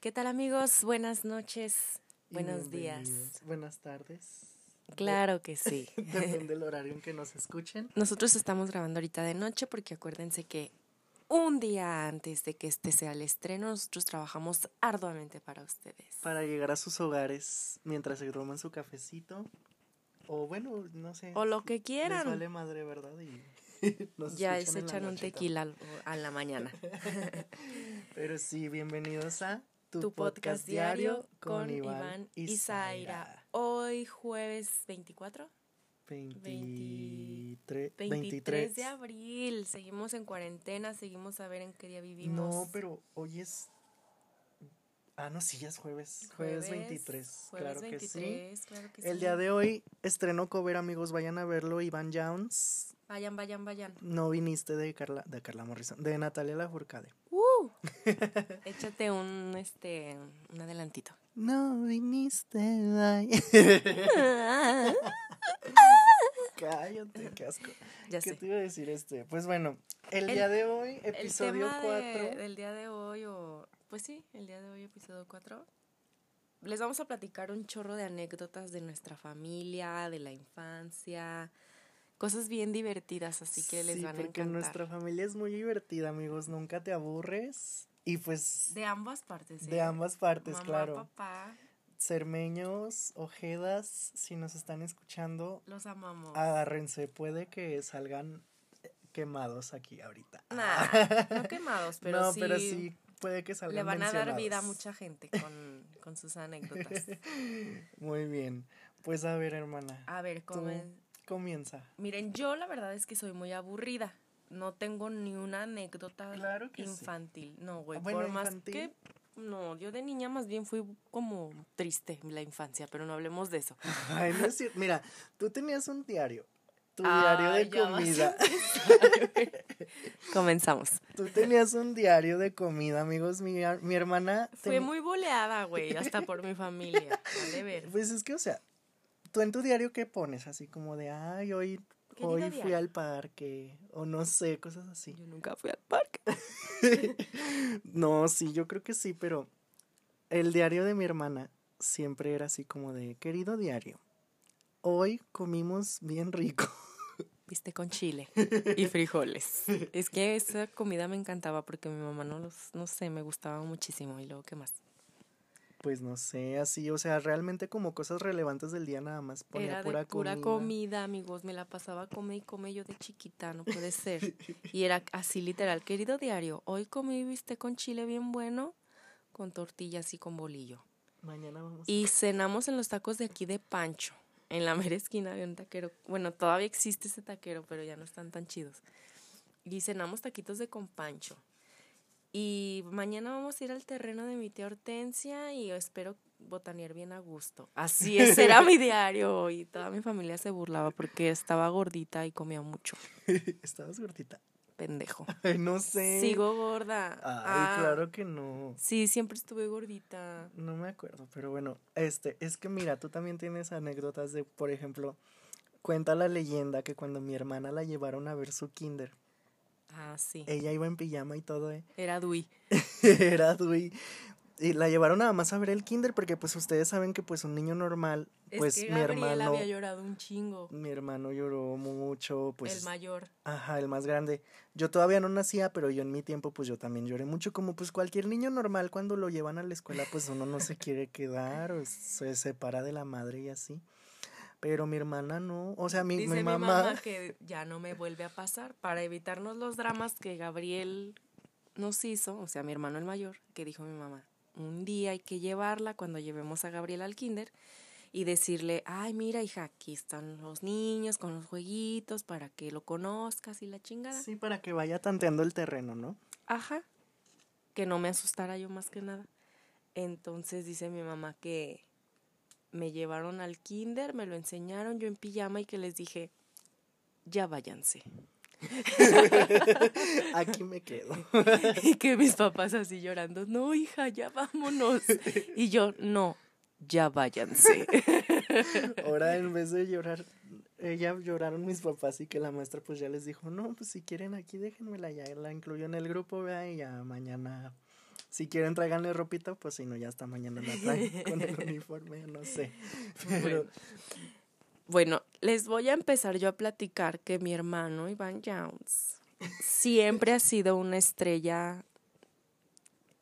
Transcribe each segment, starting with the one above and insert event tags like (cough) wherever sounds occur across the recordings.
¿Qué tal amigos? Buenas noches, buenos días. Buenas tardes. Claro que sí. (laughs) Depende del horario en que nos escuchen. Nosotros estamos grabando ahorita de noche porque acuérdense que un día antes de que este sea el estreno, nosotros trabajamos arduamente para ustedes. Para llegar a sus hogares mientras se toman su cafecito. O bueno, no sé. O lo que quieran. Les vale madre, ¿verdad? Y (laughs) ya se echan un tequila a la mañana. (laughs) Pero sí, bienvenidos a tu, podcast, diario con, Iván, y Zaira. Hoy jueves 24. 23, 23, de abril. Seguimos en cuarentena, seguimos a ver en qué día vivimos. No, pero hoy es. Ah, no, sí, ya es jueves. Jueves, 23. claro, que sí. El día de hoy estreno cover, amigos. Vayan a verlo. Iván Jones. Vayan, vayan, vayan. No viniste de Carla, de Carla Morrison, de Natalia Lafourcade. Échate un, este, un adelantito. No viniste, Cállate, qué asco. (laughs) Ya ¿Qué te iba a decir este? Pues bueno, el, día de hoy, episodio 4. del día de hoy, o. Pues sí, el día de hoy, episodio 4. Les vamos a platicar un chorro de anécdotas de nuestra familia, de la infancia, cosas bien divertidas, así que les van a encantar. porque nuestra familia es muy divertida, amigos, nunca te aburres. Y pues... De ambas partes. De ¿eh? ambas partes, Mamá, claro. papá. Cermeños, ojedas, si nos están escuchando. Los amamos. Agárrense, puede que salgan quemados aquí ahorita. Nah, (laughs) no quemados, pero no, pero sí puede que salgan Le van a dar vida a mucha gente con, con sus anécdotas. (laughs) Muy bien. Pues a ver, hermana. A ver, ¿cómo Comienza. Miren, yo la verdad es que soy muy aburrida. No tengo ni una anécdota infantil. No, güey, por más que no, yo de niña más bien fui como triste en la infancia, pero no hablemos de eso. (laughs) Ay, no es cierto. Mira, tú tenías un diario. Tu diario de comida. (laughs) (laughs) Comenzamos. Tú tenías un diario de comida, amigos. Mi, mi hermana. Fue muy boleada, güey, hasta por mi familia. Vale ver. Pues es que, o sea, tú en tu diario, ¿qué pones? Así como de, ay, hoy, hoy fui al parque, o no sé, cosas así. Yo nunca fui al parque. (laughs) no, sí, yo creo que sí, pero el diario de mi hermana siempre era así como de, querido diario, hoy comimos bien rico. (laughs) Viste con chile y frijoles. es que esa comida me encantaba porque mi mamá no los, no sé, me gustaba muchísimo. Y luego, ¿qué más? Pues no sé, así, o sea, realmente como cosas relevantes del día nada más ponía era pura, de pura comida. amigos, me la pasaba come y come yo de chiquita, no puede ser. (laughs) y era así literal, querido diario, hoy comí viste con chile bien bueno, con tortillas y con bolillo. Mañana vamos. Y cenamos en los tacos de aquí de Pancho. En la (laughs) mera esquina había un taquero. Bueno, todavía existe ese taquero, pero ya no están tan chidos. Y cenamos taquitos de con Pancho. Y mañana vamos a ir al terreno de mi tía Hortensia y espero botanear bien a gusto. Así es, era mi (laughs) diario y toda mi familia se burlaba porque estaba gordita y comía mucho. (laughs) ¿Estabas gordita? Pendejo. (laughs) Ay, no sé. Sigo gorda. Ay, ah, claro que no. Sí, siempre estuve gordita. No me acuerdo, pero bueno, este, es que mira, tú también tienes anécdotas de, por ejemplo, cuenta la leyenda que cuando mi hermana la llevaron a ver su kinder, Ah, sí. Ella iba en pijama y todo, ¿eh? Era Dui. (laughs) Era Dui. Y la llevaron nada más a ver el kinder porque pues ustedes saben que pues un niño normal, pues es que mi hermano había llorado un chingo. Mi hermano lloró mucho, pues el mayor. Ajá, el más grande. Yo todavía no nacía, pero yo en mi tiempo pues yo también lloré mucho como pues cualquier niño normal cuando lo llevan a la escuela pues uno no se quiere quedar o se separa de la madre y así. Pero mi hermana no, o sea, mi, Dice mi, mamá... mi mamá (laughs) que ya no me vuelve a pasar para evitarnos los dramas que Gabriel nos hizo, o sea, mi hermano el mayor, que dijo mi mamá, un día hay que llevarla cuando llevemos a Gabriel al kinder y decirle, ay, mira, hija, aquí están los niños con los jueguitos para que lo conozcas y la chingada. Sí, para que vaya tanteando el terreno, ¿no? Ajá, que no me asustara yo más que nada. Entonces dice mi mamá que me llevaron al kinder, me lo enseñaron yo en pijama y que les dije, ya váyanse. (laughs) Aquí me quedo. (laughs) y que mis papás así llorando, no, hija, ya vámonos. Y yo, no, ya váyanse. (laughs) Ahora en vez de llorar, ella lloraron mis papás y que la maestra pues ya les dijo, no, pues si quieren aquí déjenmela, ya la incluyo en el grupo, vea, y ya mañana Si quieren tráiganle ropita, pues si no, ya hasta mañana la traen (laughs) con el uniforme, no sé. (laughs) Pero... Bueno, les voy a empezar yo a platicar que mi hermano Iván Jones siempre ha sido una estrella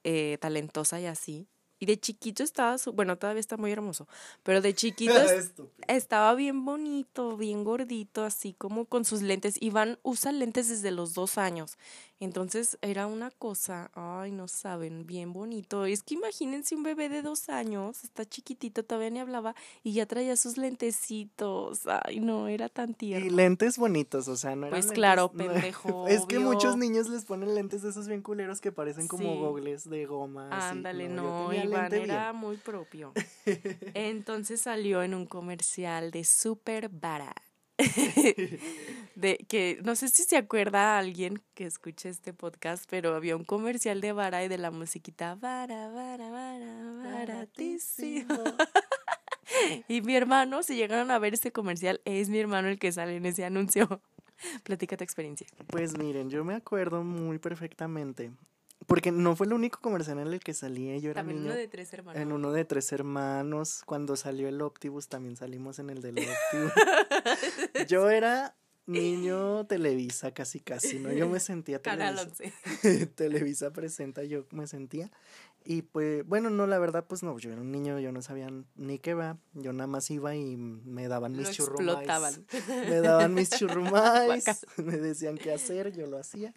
eh, talentosa y así. Y de chiquito estaba, bueno, todavía está muy hermoso, pero de chiquito (laughs) estaba bien bonito, bien gordito, así como con sus lentes. Iván usa lentes desde los dos años. Entonces era una cosa, ay, no saben, bien bonito. Es que imagínense un bebé de dos años, está chiquitito, todavía ni hablaba y ya traía sus lentecitos. Ay, no, era tan tierno. Y lentes bonitos, o sea, no Pues claro, pendejo. (laughs) es que muchos niños les ponen lentes de esos bien culeros que parecen como gogles de goma. Ándale, no, Iván era muy propio. (laughs) Entonces salió en un comercial de Super Bara. (laughs) de que no sé si se acuerda alguien que escuche este podcast, pero había un comercial de Vara y de la musiquita Vara, Vara, Vara, baratísimo. (laughs) y mi hermano, si llegaron a ver este comercial, es mi hermano el que sale en ese anuncio. (laughs) Platica tu experiencia. Pues miren, yo me acuerdo muy perfectamente porque no fue el único comercial en el que salí. Yo era también uno de tres hermanos. En uno de tres hermanos. Cuando salió el Optibus, también salimos en el del Optibus. (laughs) yo era niño Televisa, casi casi, ¿no? Yo me sentía Televisa. (laughs) Televisa presenta, yo me sentía. Y pues, bueno, no, la verdad, pues no, yo era un niño, yo no sabía ni qué va. Yo nada más iba y me daban mis churrumais. Me daban mis (laughs) churrumais, me decían qué hacer, yo lo hacía.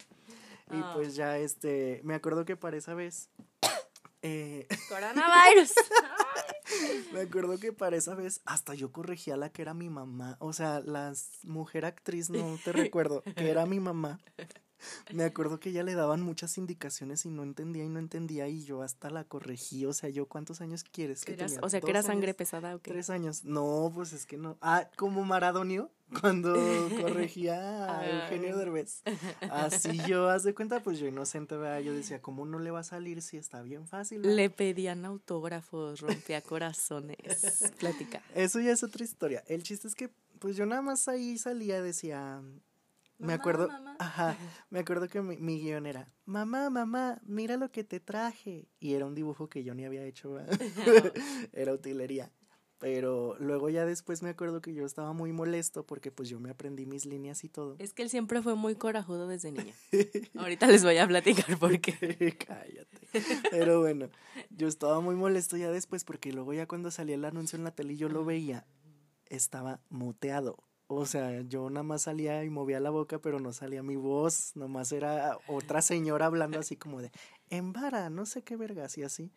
Y ah. pues ya, este, me acuerdo que para esa vez... (coughs) Eh, (laughs) Coronavirus. me acuerdo que para esa vez hasta yo corregía a la que era mi mamá. O sea, la mujer actriz, no te recuerdo, que era mi mamá. Me acuerdo que ella le daban muchas indicaciones y no entendía y no entendía y yo hasta la corregí. O sea, yo cuántos años quieres que O sea, que era sangre pesada o qué? Tres años. No, pues es que no. Ah, como Maradonio cuando (laughs) corregía a Eugenio Derbez. Así yo, haz de cuenta, pues yo inocente, ¿verdad? Yo decía, ¿cómo no le va a salir si está bien fácil? Le pedían autógrafos, rompía corazones. (laughs) Plática. Eso ya es otra historia. El chiste es que, pues yo nada más ahí salía, decía, me acuerdo, ajá, me acuerdo que mi, mi, guion era, mamá, mamá, mira lo que te traje. Y era un dibujo que yo ni había hecho, (laughs) era utilería. Pero luego ya después me acuerdo que yo estaba muy molesto porque pues yo me aprendí mis líneas y todo. Es que él siempre fue muy corajudo desde niño. (laughs) Ahorita les voy a platicar por qué. (laughs) Cállate. Pero bueno, yo estaba muy molesto ya después porque luego ya cuando salía el anuncio en la tele y yo lo veía, estaba muteado. O sea, yo nada más salía y movía la boca, pero no salía mi voz, nomás era otra señora hablando así como de, embara, no sé qué vergas, y así.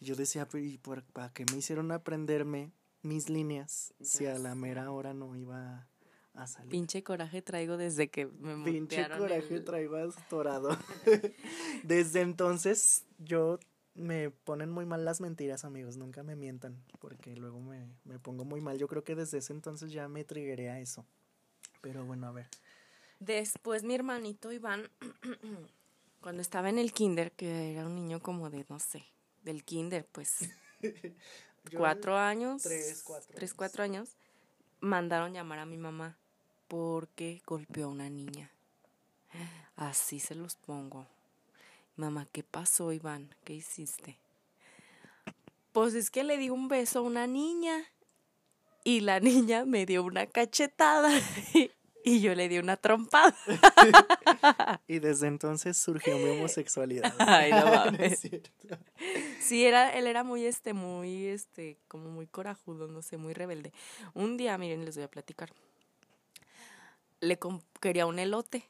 Y yo decía, ¿y por, para qué me hicieron aprenderme mis líneas si a la mera hora no iba a salir? Pinche coraje traigo desde que me Pinche coraje traigo astorado. (laughs) desde entonces yo me ponen muy mal las mentiras, amigos. Nunca me mientan, porque luego me, me pongo muy mal. Yo creo que desde ese entonces ya me trigueré a eso. Pero bueno, a ver. Después mi hermanito Iván, (clears throat) cuando estaba en el kinder, que era un niño como de, no sé, del kinder, pues (laughs) cuatro años. Tres, cuatro. Tres, cuatro años. Mandaron llamar a mi mamá porque golpeó a una niña. Así se los pongo. Mamá, ¿qué pasó, Iván? ¿Qué hiciste? Pues es que le di un beso a una niña y la (laughs) niña me dio una cachetada (laughs) y yo le di una trompada. (laughs) y desde entonces surgió mi homosexualidad. Ay, no mames. Sí, era, él era muy, este, muy, este, como muy corajudo, no sé, muy rebelde. Un día, miren, les voy a platicar. Le quería un elote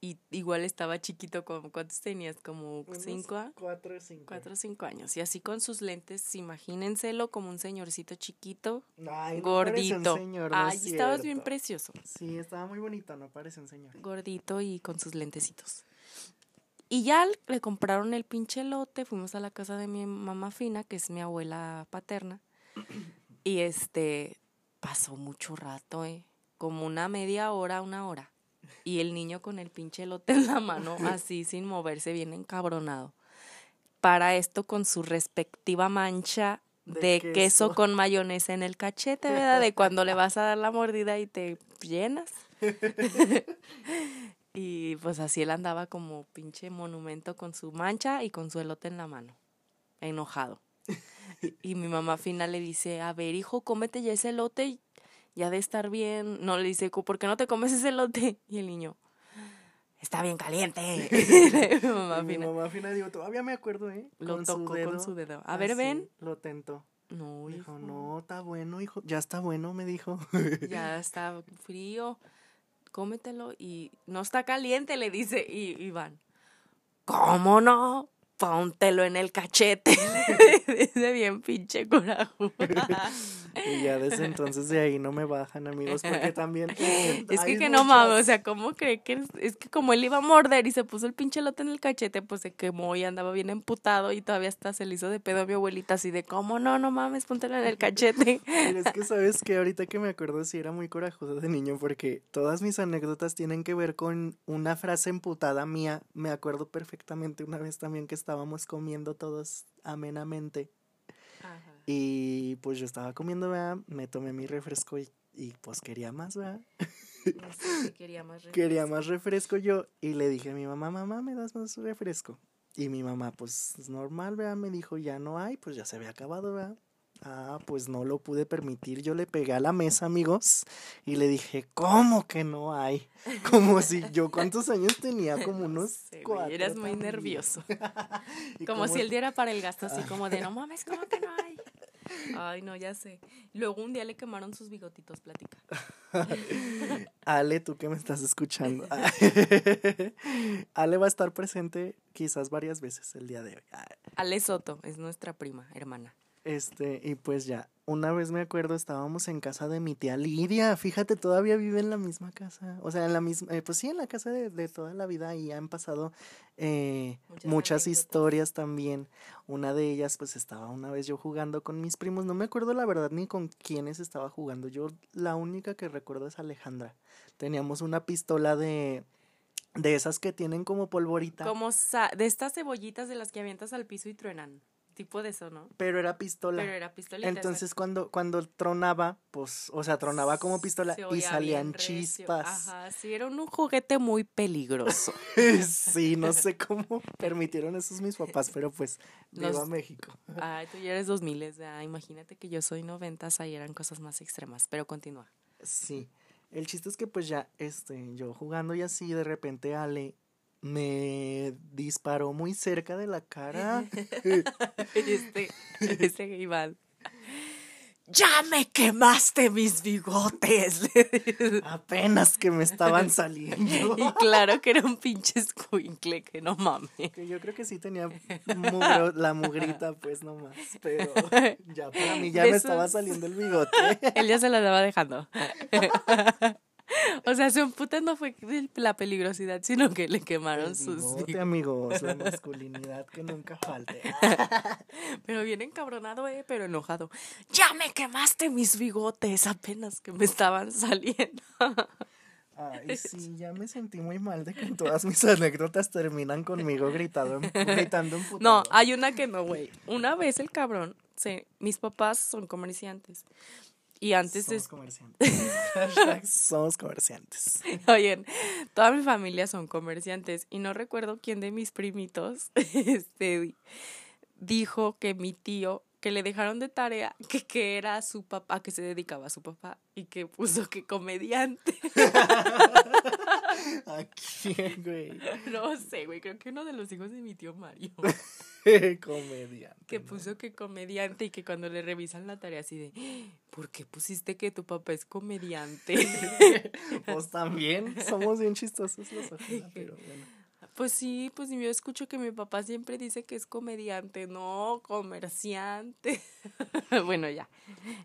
y igual estaba chiquito, como, ¿cuántos tenías? Como cinco, cuatro, cinco. Cuatro o cinco años. Y así con sus lentes, imagínenselo como un señorcito chiquito, Ay, gordito. un señor, Ay, estabas bien precioso. Sí, estaba muy bonito, no parece un señor. Gordito y con sus lentecitos. Y ya le compraron el pinche lote, fuimos a la casa de mi mamá fina, que es mi abuela paterna. (clears throat) y este, pasó mucho rato, eh. Como una media hora, una hora y el niño con el pinche elote en la mano, (laughs) así sin moverse, bien encabronado. Para esto con su respectiva mancha de, queso. con mayonesa en el cachete, ¿verdad? De cuando le vas a dar la mordida y te llenas. (laughs) (laughs) Y pues así él andaba como pinche monumento con su mancha y con su elote en la mano, enojado. (laughs) Y mi mamá final le dice, a ver, hijo, cómete ya ese elote, ya de estar bien. No, le dice, ¿por qué no te comes ese elote? Y el niño, está bien caliente. (laughs) (laughs) mi mamá, mi mamá final, digo, todavía me acuerdo, ¿eh? Lo tocó con su dedo. A ver, ven. Lo tentó. No, hijo. no, está bueno, hijo. Ya está bueno, me dijo. ya está frío. Cómetelo y no está caliente, le dice. Y Iván, ¿cómo no? póntelo en el cachete. (laughs) Dice bien pinche corajo. (laughs) y ya desde entonces de ahí no me bajan, amigos, porque también... (laughs) es que, que no mames, o sea, ¿cómo cree que es, que como él iba a morder y se puso el pinche lote en el cachete, pues se quemó y andaba bien emputado y todavía hasta se le hizo de pedo a mi abuelita así de, ¿cómo no, no mames, póntelo en el cachete? (laughs) Pero es que sabes que ahorita que me acuerdo sí era muy corajoso de niño porque todas mis anécdotas tienen que ver con una frase emputada mía. Me acuerdo perfectamente una vez también que estábamos comiendo todos amenamente. Y pues yo estaba comiendo, ¿verdad? Me tomé mi refresco y, pues quería más, ¿verdad? quería más (laughs) refresco. Quería más refresco yo y le dije a mi mamá, mamá, ¿me das más refresco? Y mi mamá, pues normal, ¿verdad? Me dijo, ya no hay, pues ya se había acabado, ¿verdad? Ah, pues no lo pude permitir. Yo le pegué a la mesa, amigos, y le dije, ¿cómo que no hay? (laughs) Como si yo, ¿cuántos años tenía? (laughs) Como unos cuatro. Eras muy nervioso. como, si el día era para el gasto, así como de, no mames, ¿cómo que no hay? Ay, no, ya sé. Luego un día le quemaron sus bigotitos, plática. (laughs) Ale, tú que me estás escuchando. (laughs) (laughs) Ale va a estar presente quizás varias veces el día de hoy. Ale Soto es nuestra prima, hermana. Este, y pues ya, una vez me acuerdo, estábamos en casa de mi tía Lidia, fíjate, todavía vive en la misma casa, o sea, en la misma, eh, pues sí, en la casa de, toda la vida y han pasado eh, muchas, historias también. Una de ellas, pues estaba una vez yo jugando con mis primos, no me acuerdo la verdad ni con quiénes estaba jugando, yo la única que recuerdo es Alejandra. Teníamos una pistola de, de esas que tienen como polvorita. Como de estas cebollitas de las que avientas al piso y truenan tipo de eso, ¿no? Pero era pistola. Pero era pistola. Entonces cuando, cuando tronaba, pues, o sea, tronaba como pistola y salían chispas. Ajá, sí, era un juguete muy peligroso. (laughs) sí, no sé cómo permitieron esos mis papás, pero pues, (laughs) viva a México. Ay, tú ya eres dos miles, imagínate que yo soy noventas, ahí eran cosas más extremas, pero continúa. Sí. El chiste es que pues ya, este, yo jugando y así, de repente Ale me disparó muy cerca de la cara. (laughs) este, este Iván. Ya me quemaste mis bigotes. (laughs) Apenas que me estaban saliendo. (laughs) Y claro que era un pinche escuincle, que no mames. Que yo creo que sí tenía la mugrita, pues nomás. Pero ya para mí ya me estaba saliendo el bigote. Él ya se la estaba dejando. O sea, su puta no fue la peligrosidad, sino que le quemaron sus bigote, amigos, la (laughs) masculinidad que nunca falte. Pero bien encabronado, eh, pero enojado. Ya me quemaste mis bigotes, apenas que me estaban saliendo. Ay, (laughs) sí, ya me sentí muy mal de que todas mis anécdotas terminan conmigo gritando, gritando un No, hay una que no, güey. Una vez el cabrón, sí, mis papás son comerciantes. Y antes Somos comerciantes. (laughs) (laughs) Somos comerciantes. Oye, toda mi familia son comerciantes y no recuerdo quién de mis primitos (laughs) este, dijo que mi tío, que le dejaron de tarea, que, que era su papá, que se dedicaba a su papá y que puso que comediante. ¿A quién, güey? No sé, güey, creo que uno de los hijos de mi tío Mario. (laughs) comediante. Que puso que comediante y que cuando le revisan la tarea así de, ¿por qué pusiste que tu papá es comediante? (laughs) pues también somos bien chistosos los (laughs) pero bueno. Pues sí, pues yo escucho que mi papá siempre dice que es comediante, no comerciante. (laughs) bueno, ya.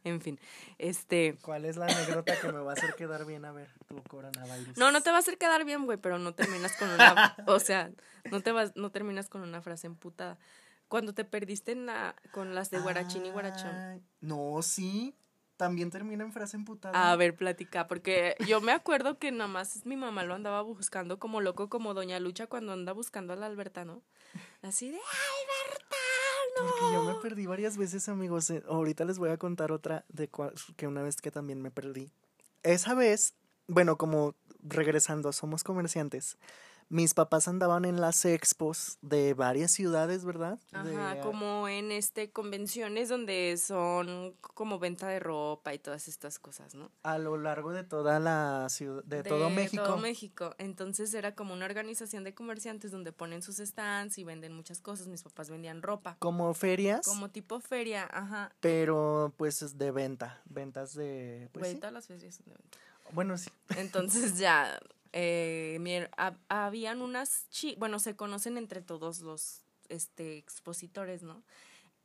En fin, este. ¿Cuál es la anécdota que me va a hacer quedar bien a ver tu coronavirus? No, no te va a hacer quedar bien, güey, pero no terminas con una, o sea, no te vas, no terminas con una frase emputada. Cuando te perdiste en la, con las de Guarachín y Guarachón. No, sí también termina en frase emputada. A ver, platica, porque yo me acuerdo que nada más mi mamá lo andaba buscando como loco, como Doña Lucha cuando anda buscando al Albertano. Así de, ¡Albertano! Porque yo me perdí varias veces, amigos. Eh, ahorita les voy a contar otra de que una vez que también me perdí. Esa vez bueno, como regresando, somos comerciantes. Mis papás andaban en las expos de varias ciudades, ¿verdad? Ajá, De- como en este convenciones donde son como venta de ropa y todas estas cosas, ¿no? a lo largo de toda la ciudad, de, todo México. todo México. Entonces era como una organización de comerciantes donde ponen sus stands y venden muchas cosas. Mis papás vendían ropa. Como ferias, Como tipo feria, ajá. pero pues es de venta, ventas de... Pues, sí. las ferias son de venta. Bueno, sí. Entonces ya, eh, habían unas, chi bueno, se conocen entre todos los este, expositores, ¿no?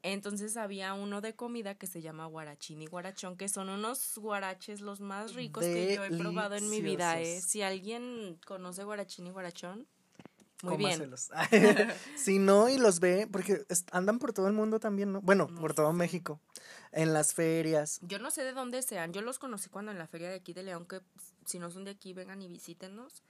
Entonces había uno de comida que se llama guarachín y guarachón, que son unos guaraches los más ricos que yo he probado en mi vida. ¿eh? Si alguien conoce guarachín y guarachón, muy bien. (laughs) (laughs) Si no, y los ve, porque andan por todo el mundo también, ¿no? Bueno, No por todo. México. En las ferias. Yo no sé de dónde sean, yo los conocí cuando en la feria de aquí de León, que pues, si no son de aquí, vengan y visítenos.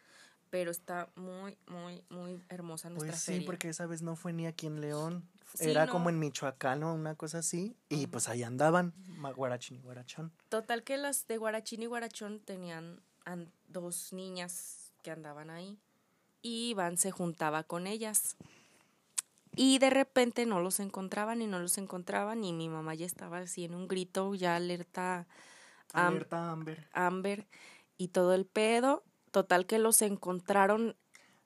Pero está muy, muy, muy hermosa nuestra Pues sí, feria. porque esa vez no fue ni aquí en León. Sí, Era no. como en Michoacán o una cosa así. Y pues ahí andaban, guarachín y guarachón. Total que las de Guarachín y Guarachón tenían an- dos niñas que andaban ahí y Iván se juntaba con ellas. Y de repente no los encontraban y no los encontraban y mi mamá ya estaba así en un grito, ya alerta am- Alerta Amber. Amber y todo el pedo. Total que los encontraron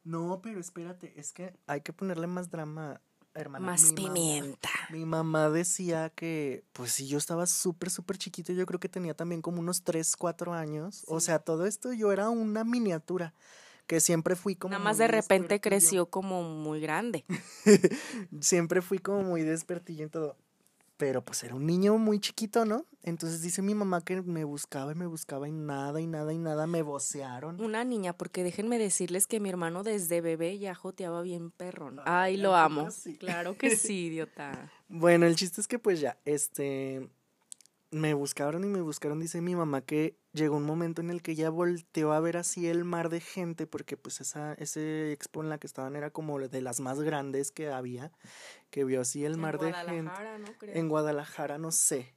No, pero espérate, es que hay que ponerle más drama, hermana. más Mi mamá- pimienta. Mi mamá decía que, pues si yo estaba súper, súper chiquito, yo creo que tenía también como unos 3, 4 años. O Sí. sea, todo esto yo era una miniatura, que siempre fui como... Nada más de repente creció como muy grande. (laughs) Siempre fui como muy despertillo en todo. Pero pues era un niño muy chiquito, ¿no? Entonces dice mi mamá que me buscaba y me buscaba y nada y nada y nada, me vocearon. Una niña, porque déjenme decirles que mi hermano desde bebé ya joteaba bien perrón. Ay, Ay, lo ¿a amo. Claro que sí, (laughs) idiota. Bueno, el chiste es que pues ya, este, me buscaron y me buscaron, dice mi mamá que llegó un momento en el que ya volteó a ver así el mar de gente, porque pues esa, ese expo en la que estaban era como de las más grandes que había, que vio así el mar en de gente. Guadalajara, ¿no? Creo. En Guadalajara, no sé.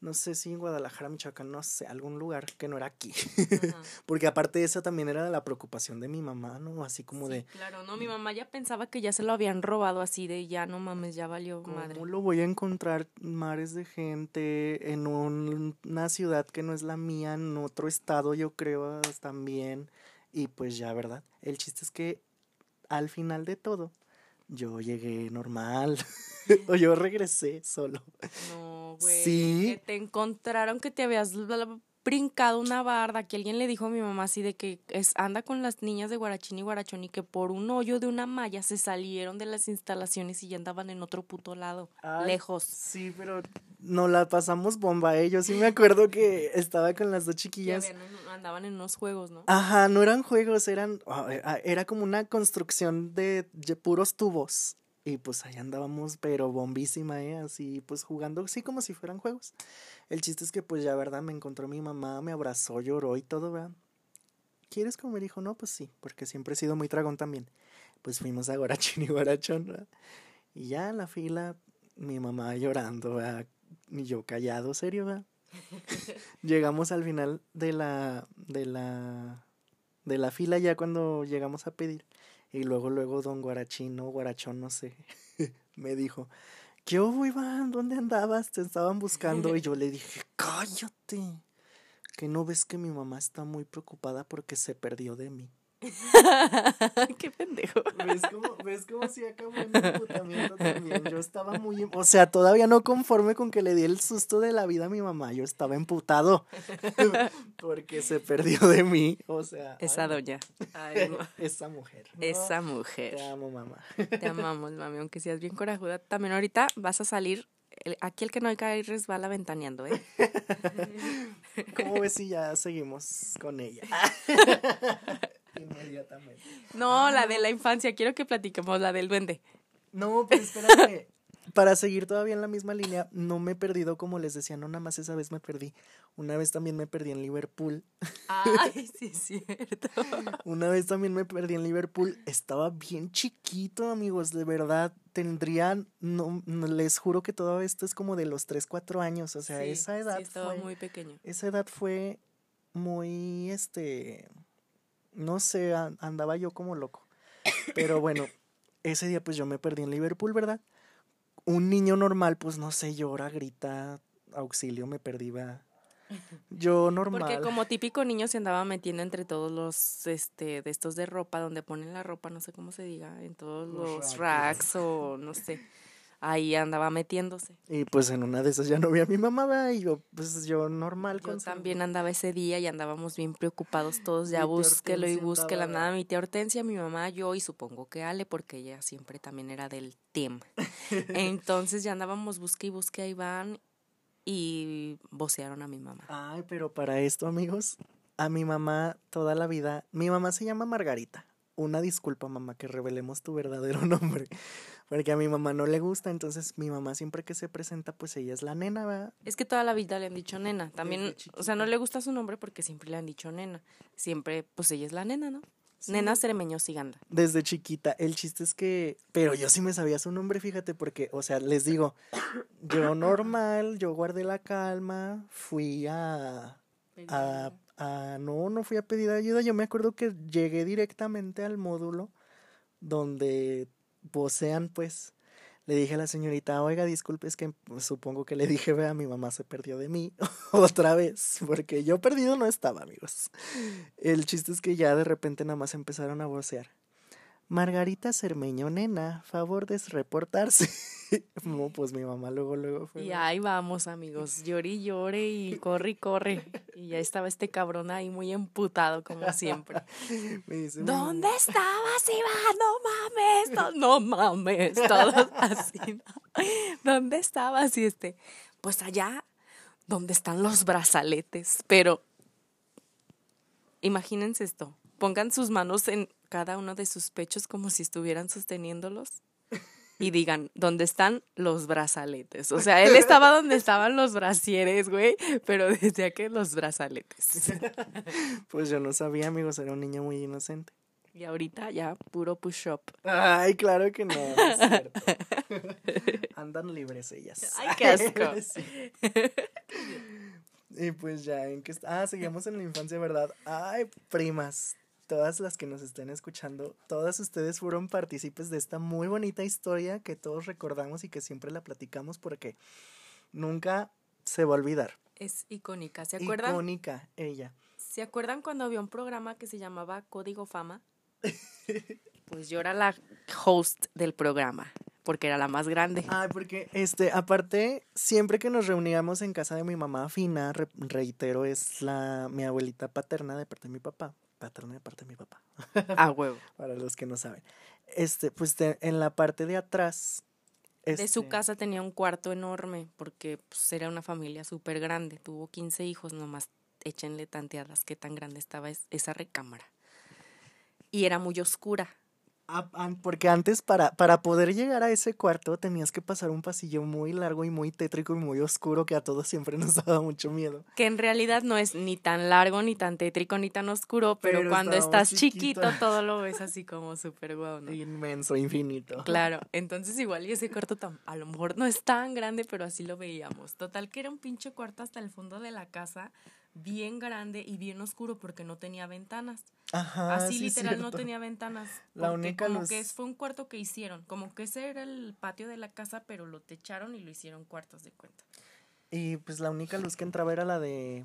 No sé si en Guadalajara, Michoacán, no sé, algún lugar que no era aquí. (laughs) Porque aparte de eso también era la preocupación de mi mamá, ¿no? Así como Sí, de, Claro, no, mi mamá ya pensaba que ya se lo habían robado así de ya no mames, ya valió madre. ¿cómo lo voy a encontrar mares de gente en un- una ciudad que no es la mía, en otro estado, yo creo también? Y pues ya, ¿verdad? El chiste es que al final de todo, yo llegué normal. (laughs) o yo regresé solo. No, güey. Sí. Que te encontraron que te habías brincado una barda, que alguien le dijo a mi mamá así de que es, anda con las niñas de Guarachín y Guarachón y que por un hoyo de una malla se salieron de las instalaciones y ya andaban en otro puto lado, Ay, lejos. Sí, pero no la pasamos bomba, ¿eh? Yo sí me acuerdo que estaba con las dos chiquillas. habían andaban en unos juegos, ¿no? Ajá, no eran juegos, eran. ah, eh, ah, Era como una construcción de, de puros tubos. Y pues ahí andábamos, pero bombísima, ¿eh? Así, pues jugando, así como si fueran juegos. El chiste es que, pues ya, ¿verdad? Me encontró mi mamá, me abrazó, lloró y todo, ¿verdad? ¿Quieres comer, hijo? No, pues sí, porque siempre he sido muy dragón también. Pues fuimos a Guarachín y Guarachón, ¿verdad? Y ya en la fila, mi mamá llorando, ¿verdad? Y yo callado, serio, ¿verdad? (laughs) Llegamos al final de la, de la, de la fila ya cuando llegamos a pedir. Y luego, luego don Guarachín o Guarachón, no sé, (laughs) me dijo, ¿qué hubo, Iván? ¿Dónde andabas? Te estaban buscando. Y yo le dije, cállate, que no ves que mi mamá está muy preocupada porque se perdió de mí. (laughs) Qué pendejo. ¿Ves cómo, ¿Ves cómo sí acabó mi emputamiento también? Yo estaba muy... em- O sea, todavía no conforme con que le di el susto de la vida a mi mamá. Yo estaba emputado. (laughs) Porque se perdió de mí. O sea... Esa ay, doña. Ay, (laughs) esa mujer. ¿no? Esa mujer. Te amo, mamá. Te amamos, mami, aunque seas bien corajuda. También ahorita vas a salir. aquí el que no hay caer resbala ventaneando, ¿eh? ¿Cómo ves si ya seguimos con ella? Inmediatamente. No, la de la infancia. Quiero que platiquemos la del duende. No, pero espérate. Para seguir todavía en la misma línea, no me he perdido como les decía, no nada más esa vez me perdí. Una vez también me perdí en Liverpool. Ay, (laughs) sí es cierto. Una vez también me perdí en Liverpool. Estaba bien chiquito, amigos, de verdad. Tendrían, no, no, les juro que todo esto es como de los 3, 4 años. O sea, Sí, esa edad Sí, estaba fue, muy pequeño. esa edad fue muy, este, no sé, andaba yo como loco. Pero bueno, ese día pues yo me perdí en Liverpool, ¿verdad? Un niño normal, pues no sé, llora, grita, auxilio, me perdí, va. Yo normal. Porque como típico niño se andaba metiendo entre todos los este de estos de ropa donde ponen la ropa, no sé cómo se diga, en todos los, racks o no sé. Ahí andaba metiéndose. Y pues en una de esas ya no vi a mi mamá, y yo pues yo normal yo también andaba ese día y andábamos bien preocupados todos, ya búsquelo y búsquelo, nada, mi tía Hortensia, mi mamá, yo y supongo que Ale porque ella siempre también era del team. (laughs) Entonces ya andábamos busque y busque a Iván y vocearon a mi mamá. Ay, pero para esto, amigos, a mi mamá toda la vida, mi mamá se llama Margarita. Una disculpa, mamá, que revelemos tu verdadero (laughs) nombre. Porque a mi mamá no le gusta, entonces mi mamá siempre que se presenta, pues ella es la nena, ¿verdad? Es que toda la vida le han dicho nena. También, o sea, no le gusta su nombre porque siempre le han dicho nena. Siempre, pues ella es la nena, ¿no? Nena Ceremeño Siganda. Desde chiquita. El chiste es que. Pero yo sí me sabía su nombre, fíjate, porque, o sea, les digo, yo normal, yo guardé la calma, fui a. a, a no, no fui a pedir ayuda. Yo me acuerdo que llegué directamente al módulo donde vocean, pues le dije a la señorita, oiga, disculpe, es que supongo que le dije, vea, mi mamá se perdió de mí (laughs) otra vez, porque yo perdido no estaba, amigos. El chiste es que ya de repente nada más empezaron a vocear. Margarita Cermeño, nena, favor de reportarse. (laughs) no, pues mi mamá luego, luego fue. Y ahí vamos, amigos, llore y llore y (laughs) corre y corre. Y ya estaba este cabrón ahí muy emputado, como siempre. (laughs) ¿Dónde estabas, Iván? No mames, no, mames, todos así. ¿Dónde estabas? Y este, pues allá donde están los brazaletes. Pero, imagínense esto, pongan sus manos en cada uno de sus pechos como si estuvieran sosteniéndolos y digan, ¿dónde están los brazaletes? O sea, él estaba donde estaban los brasieres, güey, pero desde aquí los brazaletes. (laughs) Pues yo no sabía, amigos, era un niño muy inocente. Y ahorita ya puro push-up. Ay, claro que no, es cierto. (laughs) Andan libres ellas. Ay, qué asco. (laughs) Y pues ya, ¿en qué Ah, seguimos en la infancia, ¿verdad? Ay, primas, todas las que nos estén escuchando, todas ustedes fueron partícipes de esta muy bonita historia que todos recordamos y que siempre la platicamos porque nunca se va a olvidar. Es icónica, ¿se acuerdan? Icónica, ella. ¿Se acuerdan cuando había un programa que se llamaba Código Fama? (laughs) pues yo era la host del programa porque era la más grande. Ay, porque, este, aparte, siempre que nos reuníamos en casa de mi mamá Fina, reitero, es la, mi abuelita paterna de parte de mi papá paterna de parte de mi papá. A (laughs) huevo. Para los que no saben. Este, pues en la parte de atrás. De su este casa tenía un cuarto enorme porque pues, era una familia súper grande. Tuvo 15 hijos, nomás échenle tanteadas qué tan grande estaba esa recámara. Y era muy oscura. Porque antes para, para poder llegar a ese cuarto tenías que pasar un pasillo muy largo y muy tétrico y muy oscuro que a todos siempre nos (laughs) daba mucho miedo. Que en realidad no es ni tan largo, ni tan tétrico, ni tan oscuro, pero, cuando estás chiquito (laughs) todo lo ves así como súper guau, ¿no? Inmenso, infinito. Claro, entonces igual y ese cuarto a lo mejor no es tan grande, pero así lo veíamos. Total que era un pinche cuarto hasta el fondo de la casa bien grande y bien oscuro porque no tenía ventanas. Ajá, Así literal no tenía ventanas. La única como que fue un cuarto que hicieron, como que ese era el patio de la casa, pero lo techaron y lo hicieron cuartos de cuenta. Y pues la única luz que entraba era la de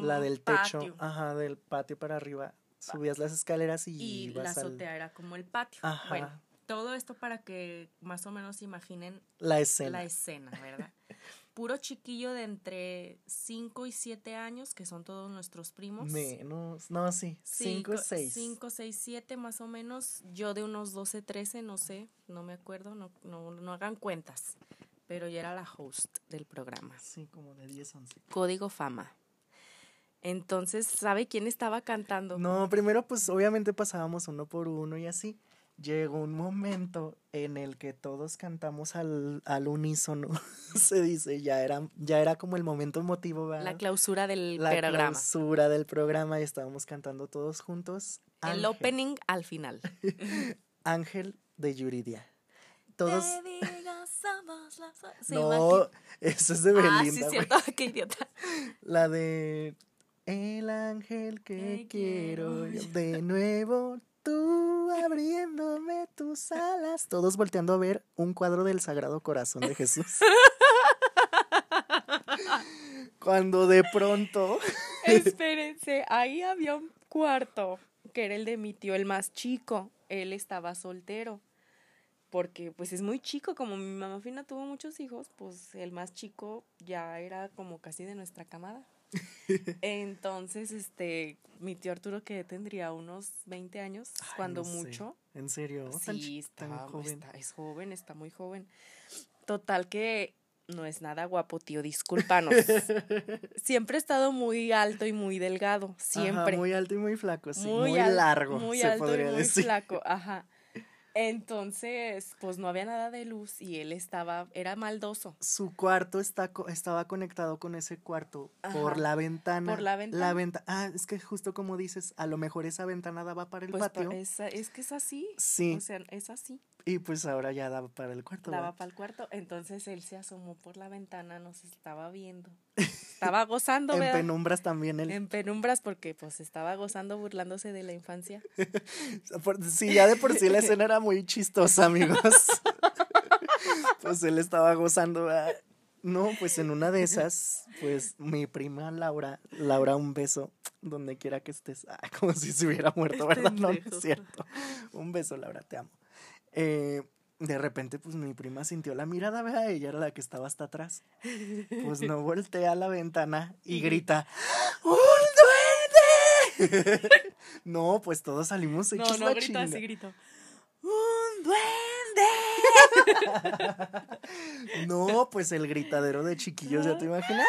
la del techo, ajá, del patio para arriba. Subías las escaleras y y la azotea era como el patio. Bueno, todo esto para que más o menos imaginen la escena. La escena, ¿verdad? (laughs) puro chiquillo de entre 5 y 7 años, que son todos nuestros primos. Menos, no, sí, 5 y 6. 5, 6, 7 más o menos. Yo de unos 12, 13, no sé, no me acuerdo, no, no, no hagan cuentas. Pero yo era la host del programa. Sí, como de 10, 11. Código Fama. Entonces, ¿sabe quién estaba cantando? No, primero pues obviamente pasábamos uno por uno y así llegó un momento en el que todos cantamos al, al unísono, (laughs) se dice, ya era, ya era como el momento emotivo, ¿verdad? La clausura del programa. La clausura del programa y estábamos cantando todos juntos. El opening al final. (laughs) Ángel de Yuridia. Todos... (laughs) no, eso es de Belinda. Ah, sí, cierto, qué idiota. La de El ángel que Que quiero quiero. De nuevo tú abriéndome tus alas. Todos volteando a ver un cuadro del Sagrado Corazón de Jesús. (laughs) Cuando de pronto. (laughs) Espérense, ahí había un cuarto que era el de mi tío, el más chico. Él estaba soltero. Porque pues es muy chico, como mi mamá Fina tuvo muchos hijos, pues el más chico ya era como casi de nuestra camada. (laughs) Entonces, este, mi tío Arturo que tendría unos 20 años, Ay, cuando no sé. mucho, En serio. Sí, chi- tan está, joven. está- es joven, está muy joven. Total que no es nada guapo, tío, discúlpanos. (laughs) siempre he estado muy alto y muy delgado, Ajá, siempre. muy alto y muy flaco, sí. Muy, al- largo, muy se alto y muy decir. flaco, ajá. Entonces, pues no había nada de luz y él estaba, era maldoso. Su cuarto está estaba conectado con ese cuarto por la ventana. por la ventana. venta- ah, es que justo como dices, a lo mejor esa ventana daba para el Pues pa- patio. es, es que es así. Sí. O sea, es así. Y pues ahora ya daba para el cuarto. Daba ¿verdad? para el cuarto. Entonces él se asomó por la ventana, nos estaba viendo. Estaba gozando, (laughs) En ¿verdad? penumbras también él. En penumbras porque pues estaba gozando burlándose de la infancia. (laughs) Sí, ya de por sí la escena era muy chistosa, amigos. (laughs) pues él estaba gozando. ah, No, pues en una de esas, pues mi prima Laura, Laura, un beso donde quiera que estés. Ay, como si se hubiera muerto, ¿verdad? No, no es cierto. Un beso, Laura, te amo. Eh, de repente, pues mi prima sintió la mirada, vea, ella era la que estaba hasta atrás. Pues no voltea a la ventana y grita, ¡Un duende! (laughs) no, pues todos salimos No, hechos no la grito así, grito. ¡Un duende! (laughs) no, pues el gritadero de chiquillos, ya te imaginas.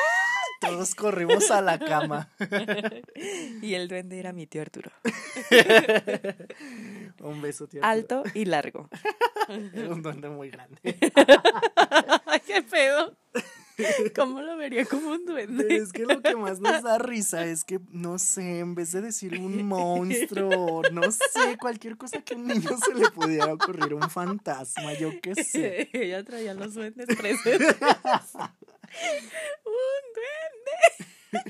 Todos corrimos a la cama. (laughs) Y el duende era mi tío Arturo. (laughs) Un beso, tío. Alto y largo. (laughs) Era un duende muy grande. (laughs) Qué pedo. ¿Cómo lo vería como un duende? es que lo que más nos da risa es que, no sé, en vez de decir un monstruo, no sé, cualquier cosa que a un niño se le pudiera ocurrir, un fantasma, yo qué sé. Ella traía los duendes presentes. un duende.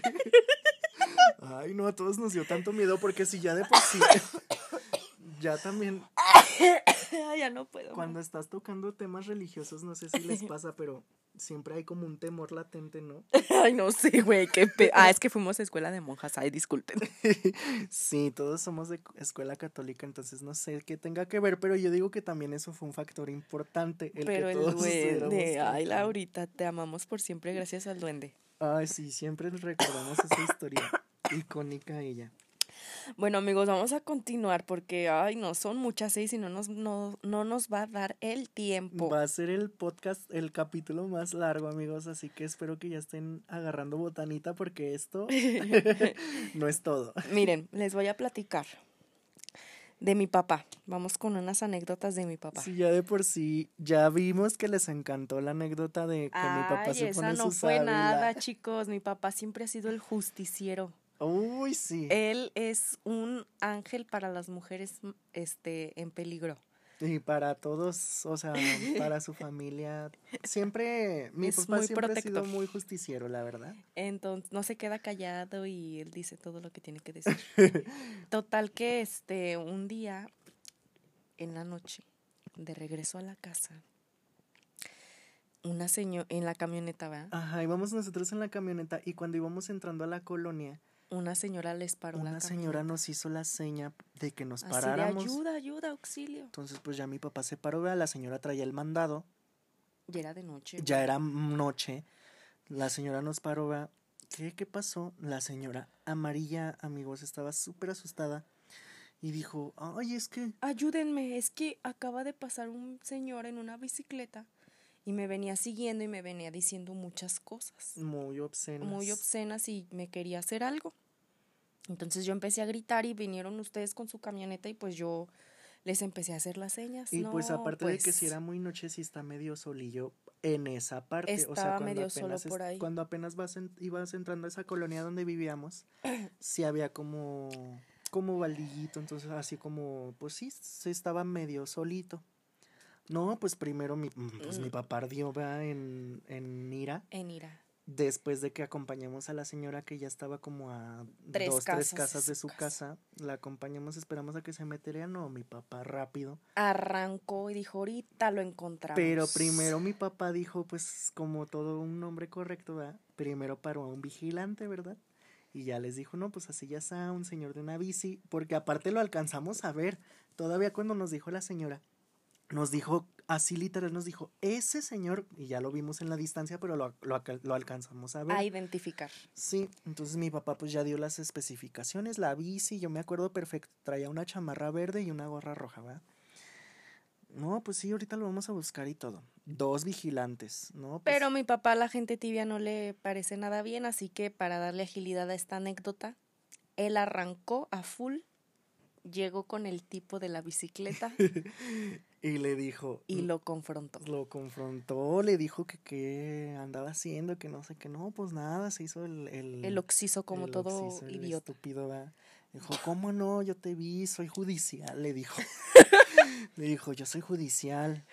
Ay, no, a todos nos dio tanto miedo porque si ya de por sí, (coughs) ya también (coughs) ya no puedo. cuando estás tocando temas religiosos, no sé si les (laughs) pasa, pero siempre hay como un temor latente, ¿no? (laughs) Ay, no sé, güey. Qué pe... Ah, es que fuimos a escuela de monjas. Ay, disculpen. (laughs) Sí, todos somos de escuela católica, entonces no sé qué tenga que ver, pero yo digo que también eso fue un factor importante. El Pero que el todos duende. Ay, Laurita, te amamos por siempre gracias al duende. Ay, sí, siempre recordamos esa historia (coughs) icónica ella. Bueno, amigos, vamos a continuar porque, ay, no, son muchas seis y no nos, no, no nos va a dar el tiempo. Va a ser el podcast, el capítulo más largo, amigos, así que espero que ya estén agarrando botanita porque esto (laughs) (laughs) no es todo. Miren, les voy a platicar de mi papá. Vamos con unas anécdotas de mi papá. Sí, ya de por sí, ya vimos que les encantó la anécdota de que mi papá se esa pone no su fue sábila. nada, chicos. Mi papá siempre ha sido el justiciero. Uy, sí. Él es un ángel para las mujeres este, en peligro. Y para todos, o sea, (laughs) para su familia, siempre, mi Es papá muy siempre ha sido protector. muy justiciero, la verdad. Entonces no se queda callado y él dice todo lo que tiene que decir. (laughs) Total que este un día en la noche de regreso a la casa una señora en la camioneta, ¿verdad? Ajá, íbamos nosotros en la camioneta y cuando íbamos entrando a la colonia, Una señora les paró la una señora camioneta. nos hizo la seña de que nos Así de paráramos. ayuda, ayuda, auxilio. Entonces, pues ya mi papá se paró, la señora traía el mandado, Y era de noche. ya era noche, la señora nos paró. ¿Qué, ¿Qué pasó? La señora amarilla, amigos, estaba súper asustada y dijo, ay, es que Ayúdenme, es que acaba de pasar un señor en una bicicleta y me venía siguiendo y me venía diciendo muchas cosas. muy obscenas. muy obscenas y me quería hacer algo. Entonces yo empecé a gritar y vinieron ustedes con su camioneta y pues yo les empecé a hacer las señas. Y pues aparte de que pues, si era muy noche, si está medio solillo en esa parte. o sea, cuando medio apenas solo es- por ahí. Cuando apenas vas en- ibas entrando a esa colonia donde vivíamos, (clears throat) sí había como, como baldillito, entonces así como, pues sí, se estaba medio solito. No, pues primero mi, mm, pues Mm. mi papá ardió ¿verdad? en, en ira En ira. después de que acompañamos a la señora que ya estaba como a Tres dos, tres casas de su casa, la acompañamos, esperamos a que se metiera, no, mi papá rápido. Arrancó y dijo, ahorita lo encontramos. Pero primero mi papá dijo, pues como todo un hombre correcto, ¿verdad? Primero paró a un vigilante, ¿verdad? Y ya les dijo, no, pues así ya está, un señor de una bici, porque aparte lo alcanzamos a ver, todavía cuando nos dijo la señora, nos dijo, así literal, nos dijo, ese señor, y ya lo vimos en la distancia, pero lo, lo, alca- lo alcanzamos a ver. A identificar. Sí, entonces mi papá pues ya dio las especificaciones, la bici, yo me acuerdo perfecto, traía una chamarra verde y una gorra roja, ¿verdad? No, pues sí, ahorita lo vamos a buscar y todo. Dos vigilantes, ¿no? Pues, Pero mi papá, la gente tibia, no le parece nada bien, así que para darle agilidad a esta anécdota, él arrancó a full, llegó con el tipo de la bicicleta (laughs) y le dijo, y lo confrontó. lo confrontó, le dijo que qué andaba haciendo, que no sé qué, no, pues nada, se hizo el... El, El oxiso como el todo oxiso, idiota. estúpido, ¿verdad? Dijo, ¿cómo no? Yo te vi, soy judicial, le dijo. (laughs) le dijo, yo soy judicial.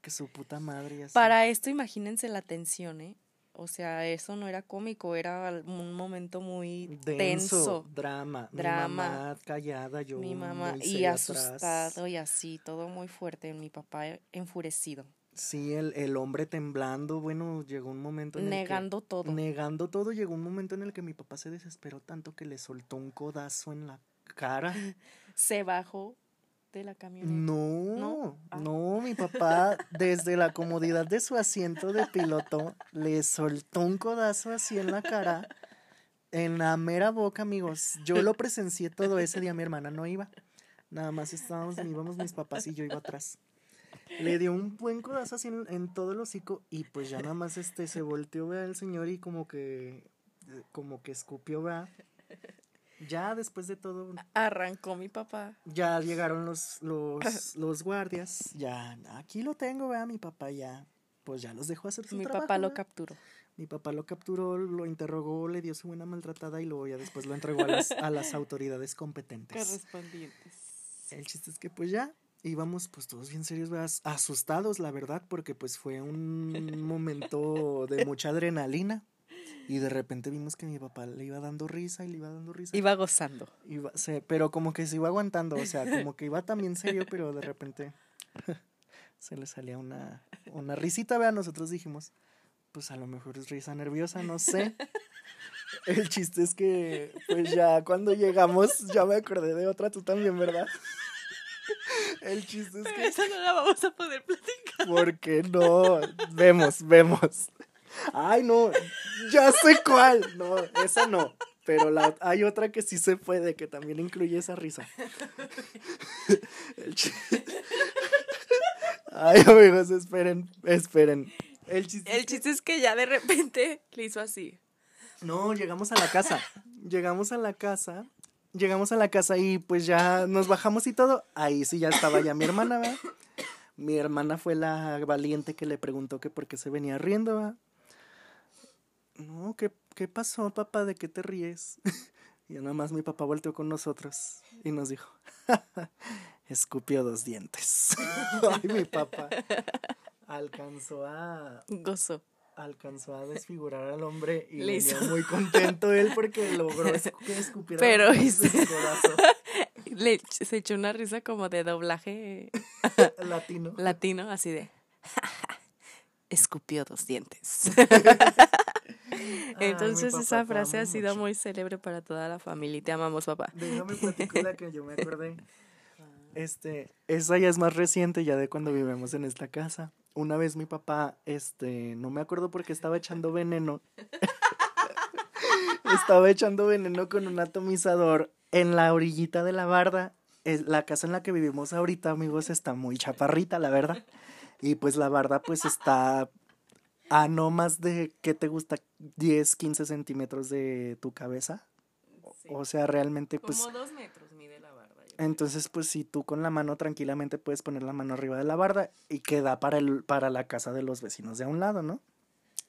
Que su puta madre así. Para esto, imagínense la tensión, ¿eh? O sea, eso no era cómico, era un momento muy Denso, tenso. drama. Drama. Mi mamá callada, yo Mi mamá y atrás. asustado y así, todo muy fuerte. Mi papá eh, enfurecido, Sí, el, el hombre temblando, bueno, llegó un momento en el que- negando todo. Negando todo, llegó un momento en el que mi papá se desesperó tanto que le soltó un codazo en la cara. (laughs) Se bajó de la camioneta. No, Ah. no, mi papá desde la comodidad de su asiento de piloto le soltó un codazo así en la cara, en la mera boca, amigos. Yo lo presencié todo ese día, mi hermana no iba. Nada más estábamos, íbamos mis papás y yo iba atrás. Le dio un buen codazo así en, en todo el hocico y pues ya nada más este se volteó vea el señor y como que como que escupió, vea. Ya después de todo Arrancó mi papá. ya llegaron los, los, (laughs) los guardias. Ya, aquí lo tengo, vea, mi papá ya. Pues ya los dejó hacer su Mi trabajo. papá lo ¿verdad? capturó. Mi papá lo capturó, lo interrogó, le dio su buena maltratada y luego ya después lo entregó a las, a las autoridades competentes. Correspondientes. El chiste es que pues ya íbamos pues todos bien serios, ¿verdad? asustados, la verdad, porque pues fue un momento de mucha adrenalina. Y de repente vimos que mi papá le iba dando risa y le iba dando risa. Iba gozando. Iba- se- pero como que se iba aguantando, o sea, como que iba también serio, pero de repente (laughs) se le salía una, una risita, vea, nosotros dijimos, pues a lo mejor es risa nerviosa, no sé. (laughs) El chiste es que, pues ya cuando llegamos, ya me acordé de otra, tú también, ¿verdad? El chiste es que, Esa no la vamos a poder platicar. ¿por qué no? Vemos, vemos. Ay, no, (laughs) ya sé cuál. No, esa no. Pero la, hay otra que sí se puede, que también incluye esa risa. El chi- Ay, amigos, esperen, esperen. El chiste. El chiste es que ya de repente le hizo así. No, llegamos a la casa. Llegamos a la casa. Llegamos a la casa y pues ya nos bajamos y todo. Ahí sí ya estaba ya mi hermana, ¿verdad? Mi hermana fue la valiente que le preguntó que por qué se venía riendo, ¿verdad? No, ¿qué, ¿qué pasó, papá? ¿De qué te ríes? (laughs) Y nada más mi papá volteó con nosotros y nos dijo, (laughs) escupió dos dientes. (laughs) Ay, mi papá alcanzó a, Gozó. alcanzó a desfigurar al hombre y Le hizo- muy contento él porque logró que escupiera Pero su corazón Le, se echó una risa como de doblaje latino. latino, así de. Escupió dos dientes. (laughs) Entonces esa frase ha sido mucho. muy célebre para toda la familia y te amamos, papá. Déjame platicar la que yo me acordé. (laughs) Este, esa ya es más reciente, ya de cuando vivimos en esta casa. Una vez mi papá, este, no me acuerdo porque estaba echando veneno. (laughs) estaba echando veneno con un atomizador en la orillita de la barda. Es- la casa en la que vivimos ahorita, amigos, está muy chaparrita, la verdad. Y pues la barda pues está a no más de, ¿qué te gusta? 10, 15 centímetros de tu cabeza. O sea, realmente pues... dos metros mide la barba. Entonces, pues si tú con la mano tranquilamente puedes poner la mano arriba de la barda y queda para el, para la casa de los vecinos de a un lado, ¿no?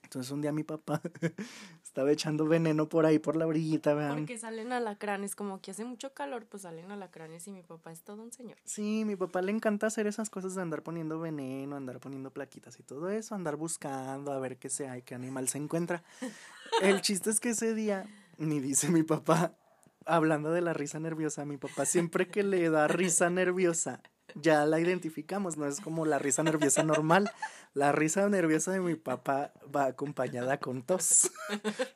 Entonces un día mi papá (laughs) estaba echando veneno por ahí por la orillita, ¿verdad? Porque salen alacranes, como que hace mucho calor, pues salen alacranes y mi papá es todo un señor. Sí, mi papá le encanta hacer esas cosas de andar poniendo veneno, andar poniendo plaquitas y todo eso, andar buscando a ver qué sea y qué animal se encuentra. El chiste es que ese día, ni dice mi papá, hablando de la risa nerviosa, mi papá siempre que le da risa nerviosa, ya la identificamos, no es como la risa nerviosa normal. La risa nerviosa de mi papá va acompañada con tos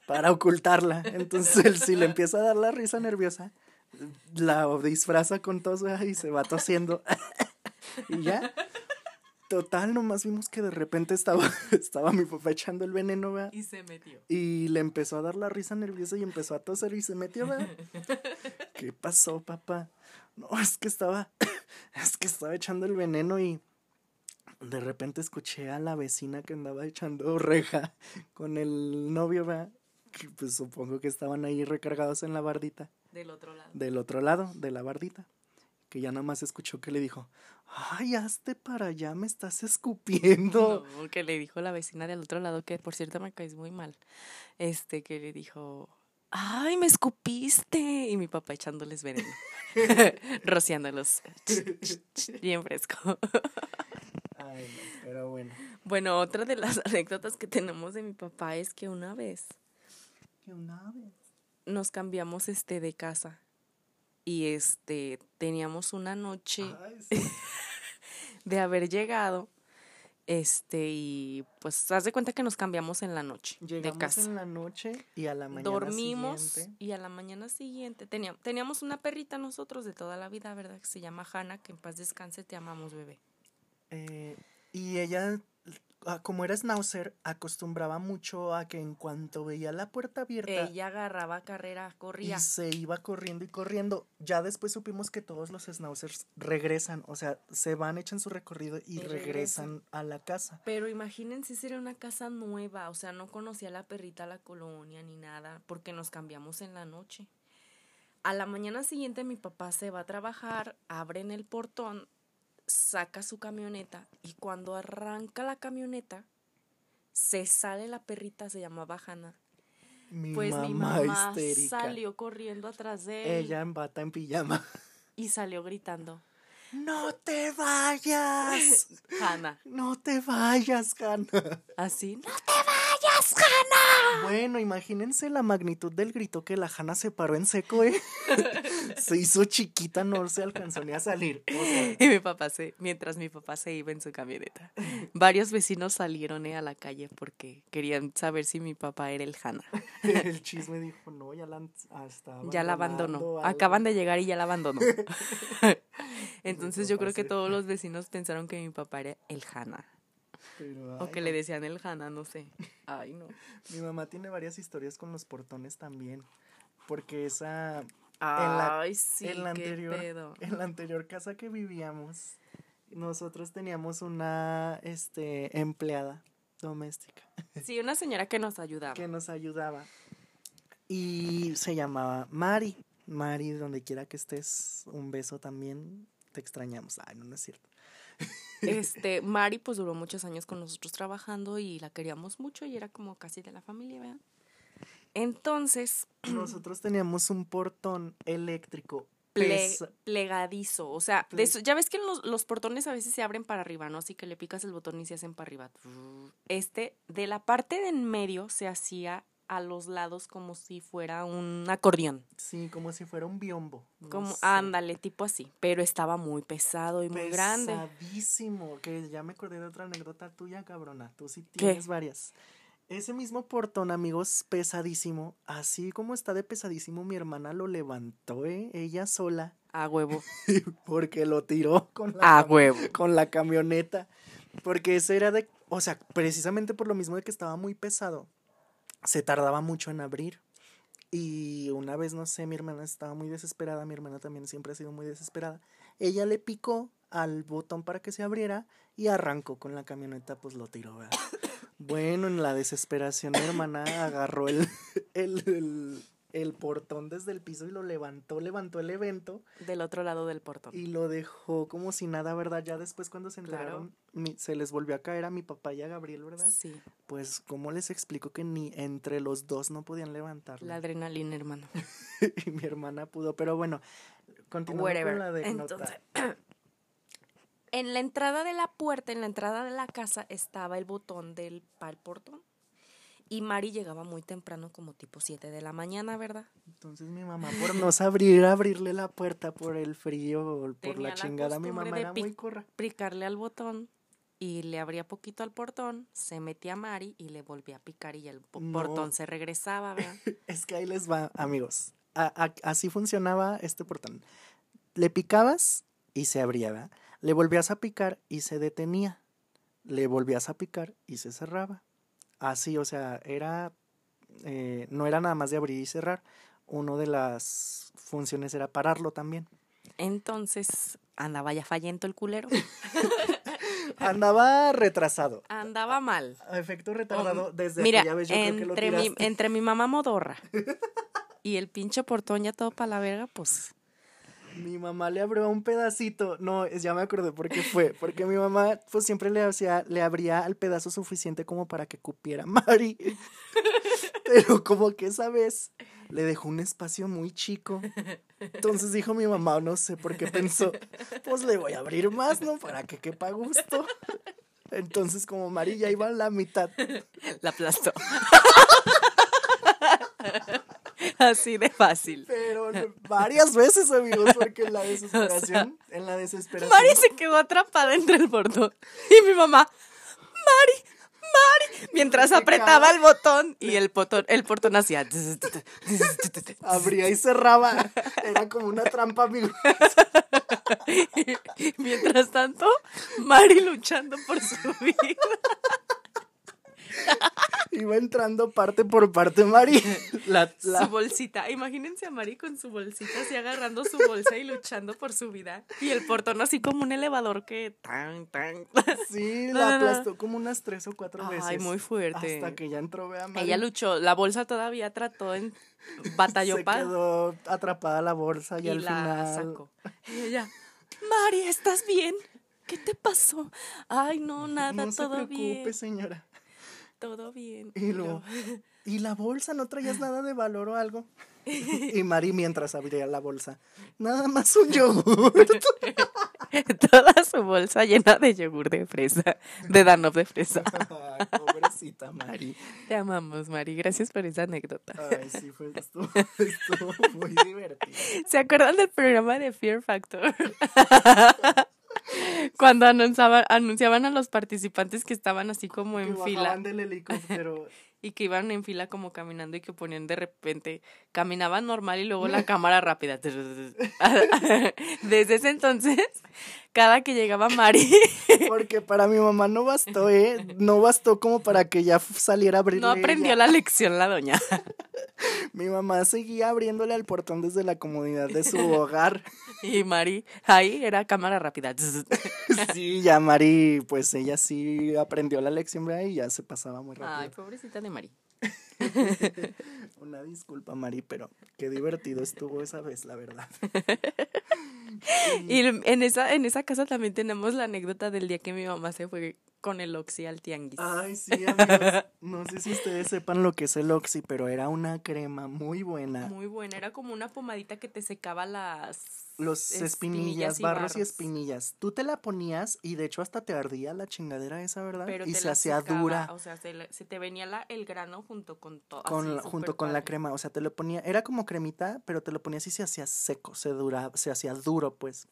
para ocultarla. Entonces, él, si le empieza a dar la risa nerviosa, la disfraza con tos y se va tosiendo. y ya. Total, nomás vimos que de repente estaba, estaba mi papá echando el veneno, ¿verdad? Y se metió. Y le empezó a dar la risa nerviosa y empezó a toser y se metió, ¿verdad? ¿Qué pasó, papá? No, (laughs) es que estaba, (coughs) es que estaba echando el veneno y de repente escuché a la vecina que andaba echando (laughs) reja con el novio, ¿verdad? Que pues supongo que estaban ahí recargados en la bardita. Del otro lado. Del otro lado, de la bardita. Que ya nada más escuchó que le dijo, ay, hazte para allá, me estás escupiendo. (laughs) No, que le dijo la vecina del otro lado, que por cierto me caes muy mal. Este, que le dijo, ay, me escupiste. Y mi papá echándoles veneno, (laughs) rociándolos. Bien fresco. Ay, pero bueno. Bueno, otra de las (laughs) anécdotas que tenemos de mi papá es que una vez. Que una vez. Nos cambiamos este de casa. Y este, teníamos una noche (laughs) de haber llegado. Este, y pues haz de cuenta que nos cambiamos en la noche Llegamos de casa. en la noche y a la mañana Dormimos siguiente- y a la mañana siguiente teníamos, teníamos una perrita nosotros de toda la vida, ¿verdad? Que se llama Hanna, que en paz descanse, te amamos, bebé. Eh, y ella, como era schnauzer, acostumbraba mucho a que en cuanto veía la puerta abierta Ella agarraba carrera, corría. y se iba corriendo y corriendo. Ya después supimos que todos los schnauzers regresan, o sea, se van, echan su recorrido y, regresan. regresan a la casa. Pero imagínense si era una casa nueva, o sea, no conocía a la perrita, la colonia ni nada, porque nos cambiamos en la noche. A la mañana siguiente mi papá se va a trabajar, abren el portón, saca su camioneta y cuando arranca la camioneta, se sale la perrita, se llamaba Hannah. Mi Pues mamá, mi mamá histérica. salió corriendo atrás de él Ella en bata en pijama. (laughs) y salió gritando, ¡No te vayas! (laughs) Hannah, ¡No te vayas, Hannah! así, "No Bueno, imagínense la magnitud del grito que la Hanna se paró en seco, ¿eh? (laughs) se hizo chiquita, no se alcanzó ni a salir. O sea, Y mi papá se, mientras mi papá se iba en su camioneta. Varios vecinos salieron eh, a la calle porque querían saber si mi papá era el Hanna. (laughs) el chisme dijo, no, ya la, han- hasta Ya la abandonó. Acaban de llegar y ya la abandonó. (laughs) Entonces yo creo que todos los vecinos pensaron que mi papá era el Hanna. O que le decían el Hanna, no sé. Ay, no. Mi mamá tiene varias historias con los portones también. Porque esa. en la- Ay, sí, en la qué anterior, pedo. en la anterior casa que vivíamos, nosotros teníamos una este, empleada doméstica (laughs) Sí, una señora que nos ayudaba. que nos ayudaba. Y se llamaba Mari. Mari, donde quiera que estés, un beso también. Te extrañamos. Ay, no, no es cierto. Este, Mari pues duró muchos años con nosotros trabajando y la queríamos mucho y era como casi de la familia, ¿verdad? Entonces, (clears throat) Nosotros teníamos un portón eléctrico. ple- plegadizo, o sea, de Ple- eso- ya ves que los, los portones a veces se abren para arriba, ¿no? Así que le picas el botón y se hacen para arriba. Este, de la parte de en medio se hacía a los lados como si fuera un acordeón. Sí, como si fuera un biombo. no Como, sé. ándale, tipo así. Pero estaba muy pesado y muy grande. Pesadísimo. Que ya me acordé de otra anécdota tuya, cabrona. Tú sí ¿Qué? tienes varias. Ese mismo portón, amigos, pesadísimo. Así como está de pesadísimo, mi hermana lo levantó, ¿eh? Ella sola. (laughs) A huevo. Porque lo tiró con la, A huevo. con la camioneta. Porque ese era de. O sea, precisamente por lo mismo de que estaba muy pesado, se tardaba mucho en abrir. Y una vez, no sé, mi hermana estaba muy desesperada. Mi hermana también siempre ha sido muy desesperada. Ella le picó al botón para que se abriera y arrancó con la camioneta, pues lo tiró, ¿verdad? (coughs) Bueno, en la desesperación, mi hermana agarró el, el, el, el portón desde el piso y lo levantó, levantó el evento. Del otro lado del portón. Y lo dejó como si nada, ¿verdad? Ya después cuando se enteraron, se les volvió a caer a mi papá y a Gabriel, ¿verdad? Sí. Pues, ¿cómo les explico que ni entre los dos no podían levantarlo? La adrenalina, hermano. (laughs) y mi hermana pudo, pero bueno, continuamos con la de Entonces, en la entrada de la puerta, en la entrada de la casa, estaba el botón del pal portón. Y Mari llegaba muy temprano, como tipo 7 de la mañana, ¿verdad? Entonces mi mamá, por no saber abrirle la puerta por el frío o por la chingada, mi mamá era muy corra. Picarle al botón y le abría poquito al portón, se metía a Mari y le volvía a picar y el portón se regresaba, ¿verdad? (laughs) es que ahí les va, amigos. así funcionaba este portón. Le picabas y se abría, ¿verdad? Le volvías a picar y se detenía. Le volvías a picar y se cerraba así, o sea, era, eh, no era nada más de abrir y cerrar, una de las funciones era pararlo también. Entonces, andaba ya fallento el culero. (laughs) andaba retrasado. Andaba mal. efecto retardado desde Mira, que ya entre mi, entre mi mamá modorra (laughs) y el pinche portón ya todo para la verga, pues mi mamá le abrió un pedacito. No, ya me acordé por qué fue. Porque mi mamá, pues siempre le hacía, le abría el pedazo suficiente como para que cupiera Mari. Pero como que esa vez le dejó un espacio muy chico. Entonces dijo mi mamá, no sé por qué pensó, pues le voy a abrir más, ¿no? Para que quepa gusto. Entonces, como Mari ya iba a la mitad. La aplastó. (laughs) (laughs) Así de fácil. Pero varias veces, amigos, porque en la (laughs) desesperación, en la desesperación. Mari se quedó atrapada entre el portón. Y mi mamá, Mari, Mari, mientras apretaba el botón y el botón, el portón hacía. Abría y cerraba. Era como una trampa, amigos. (laughs) Mientras tanto, Mari luchando por su vida. (laughs) Iba entrando parte por parte Mari. (laughs) Su bolsita. Imagínense a Mari con su bolsita así agarrando su bolsa y luchando por su vida. Y el portón así como un elevador que tan, tan. (laughs) Sí, la aplastó como unas tres o cuatro veces. Ay, muy fuerte. Hasta que ya entró, vea, Mari. Ella luchó. La bolsa todavía trató en batalló Se quedó atrapada la bolsa y, al la final. sacó. Y ella, Mari, ¿estás bien? ¿Qué te pasó? Ay, no, nada, no todo se preocupe, señora todo bien. Y, (laughs) ¿Y la bolsa? ¿No traías nada de valor o algo? (laughs) Y Mari mientras abría la bolsa, nada más un yogur. (laughs) Toda su bolsa llena de yogur de fresa, de Danov de fresa. Ay, pobrecita Mari. Te amamos, Mari. Gracias por esa anécdota. Ay, sí, fue, estuvo, estuvo muy divertido. ¿Se acuerdan del programa de Fear Factor? (laughs) Cuando anunciaban, anunciaban a los participantes que estaban así como en que fila. del helicóptero. (laughs) y que iban en fila como caminando y que ponían de repente, caminaban normal y luego la (laughs) cámara rápida. (laughs) Desde ese entonces, cada que llegaba Mari. (laughs) Porque para mi mamá no bastó, ¿eh? No bastó como para que ya saliera a. No aprendió la lección la doña. mi mamá seguía abriéndole al portón desde la comodidad de su hogar. Y Mari, ahí era cámara rápida. sí, ya Mari, pues ella sí aprendió la lección, ¿verdad? Y ya se pasaba muy rápido. Ay, pobrecita de Mari. (laughs) Una disculpa, Mari, pero qué divertido estuvo esa vez, la verdad. (laughs) y en esa, en esa casa también tenemos la anécdota del día que mi mamá se fue con el Oxy al tianguis. Ay, sí, amigos. No sé si ustedes sepan lo que es el Oxy, pero era una crema muy buena. Muy buena, era como una pomadita que te secaba las los espinillas, barros, y espinillas. Tú te la ponías y de hecho hasta te ardía la chingadera esa, ¿verdad? y se hacía dura. O sea, se, te venía la, el grano junto con todo. junto con la crema, o sea, te lo ponía, era como cremita, pero te lo ponías y se hacía seco, se duraba, se hacía duro, pues.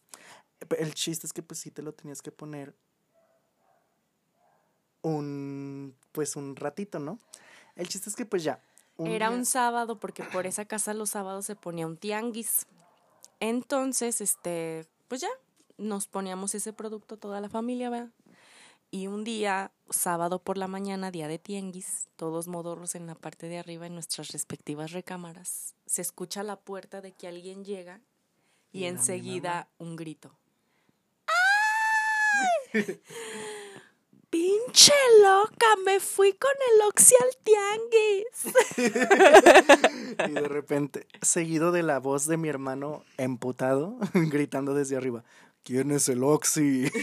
El chiste es que pues sí te lo tenías que poner un, pues un ratito, ¿no? El chiste es que pues ya. Era un sábado porque por esa casa los sábados se ponía un tianguis. Entonces, este, pues ya, nos poníamos ese producto toda la familia, ¿verdad? Y un día, sábado por la mañana, día de tianguis, todos modorros en la parte de arriba en nuestras respectivas recámaras, se escucha la puerta de que alguien llega y, enseguida un grito. ¡Ay! (laughs) (laughs) pinche loca, me fui con el Oxy al tianguis. (laughs) y de repente, seguido de la voz de mi hermano emputado, (laughs) gritando desde arriba, ¿quién es el Oxy? (laughs)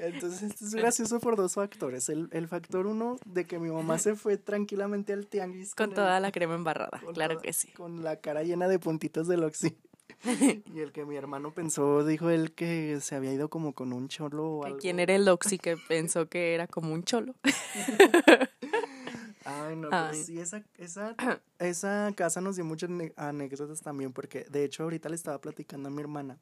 Entonces, esto es gracioso por dos factores. El, el, factor uno de que mi mamá se fue tranquilamente al tianguis. Con, toda la crema embarrada, claro que sí. Con la cara llena de puntitos del Oxy. (laughs) y el que mi hermano pensó, dijo él que se había ido como con un cholo o algo. ¿Quién era el Oxy que pensó que era como un cholo? (laughs) Ay, no, pero sí, esa, esa, esa casa nos dio muchas anécdotas también, porque de hecho ahorita le estaba platicando a mi hermana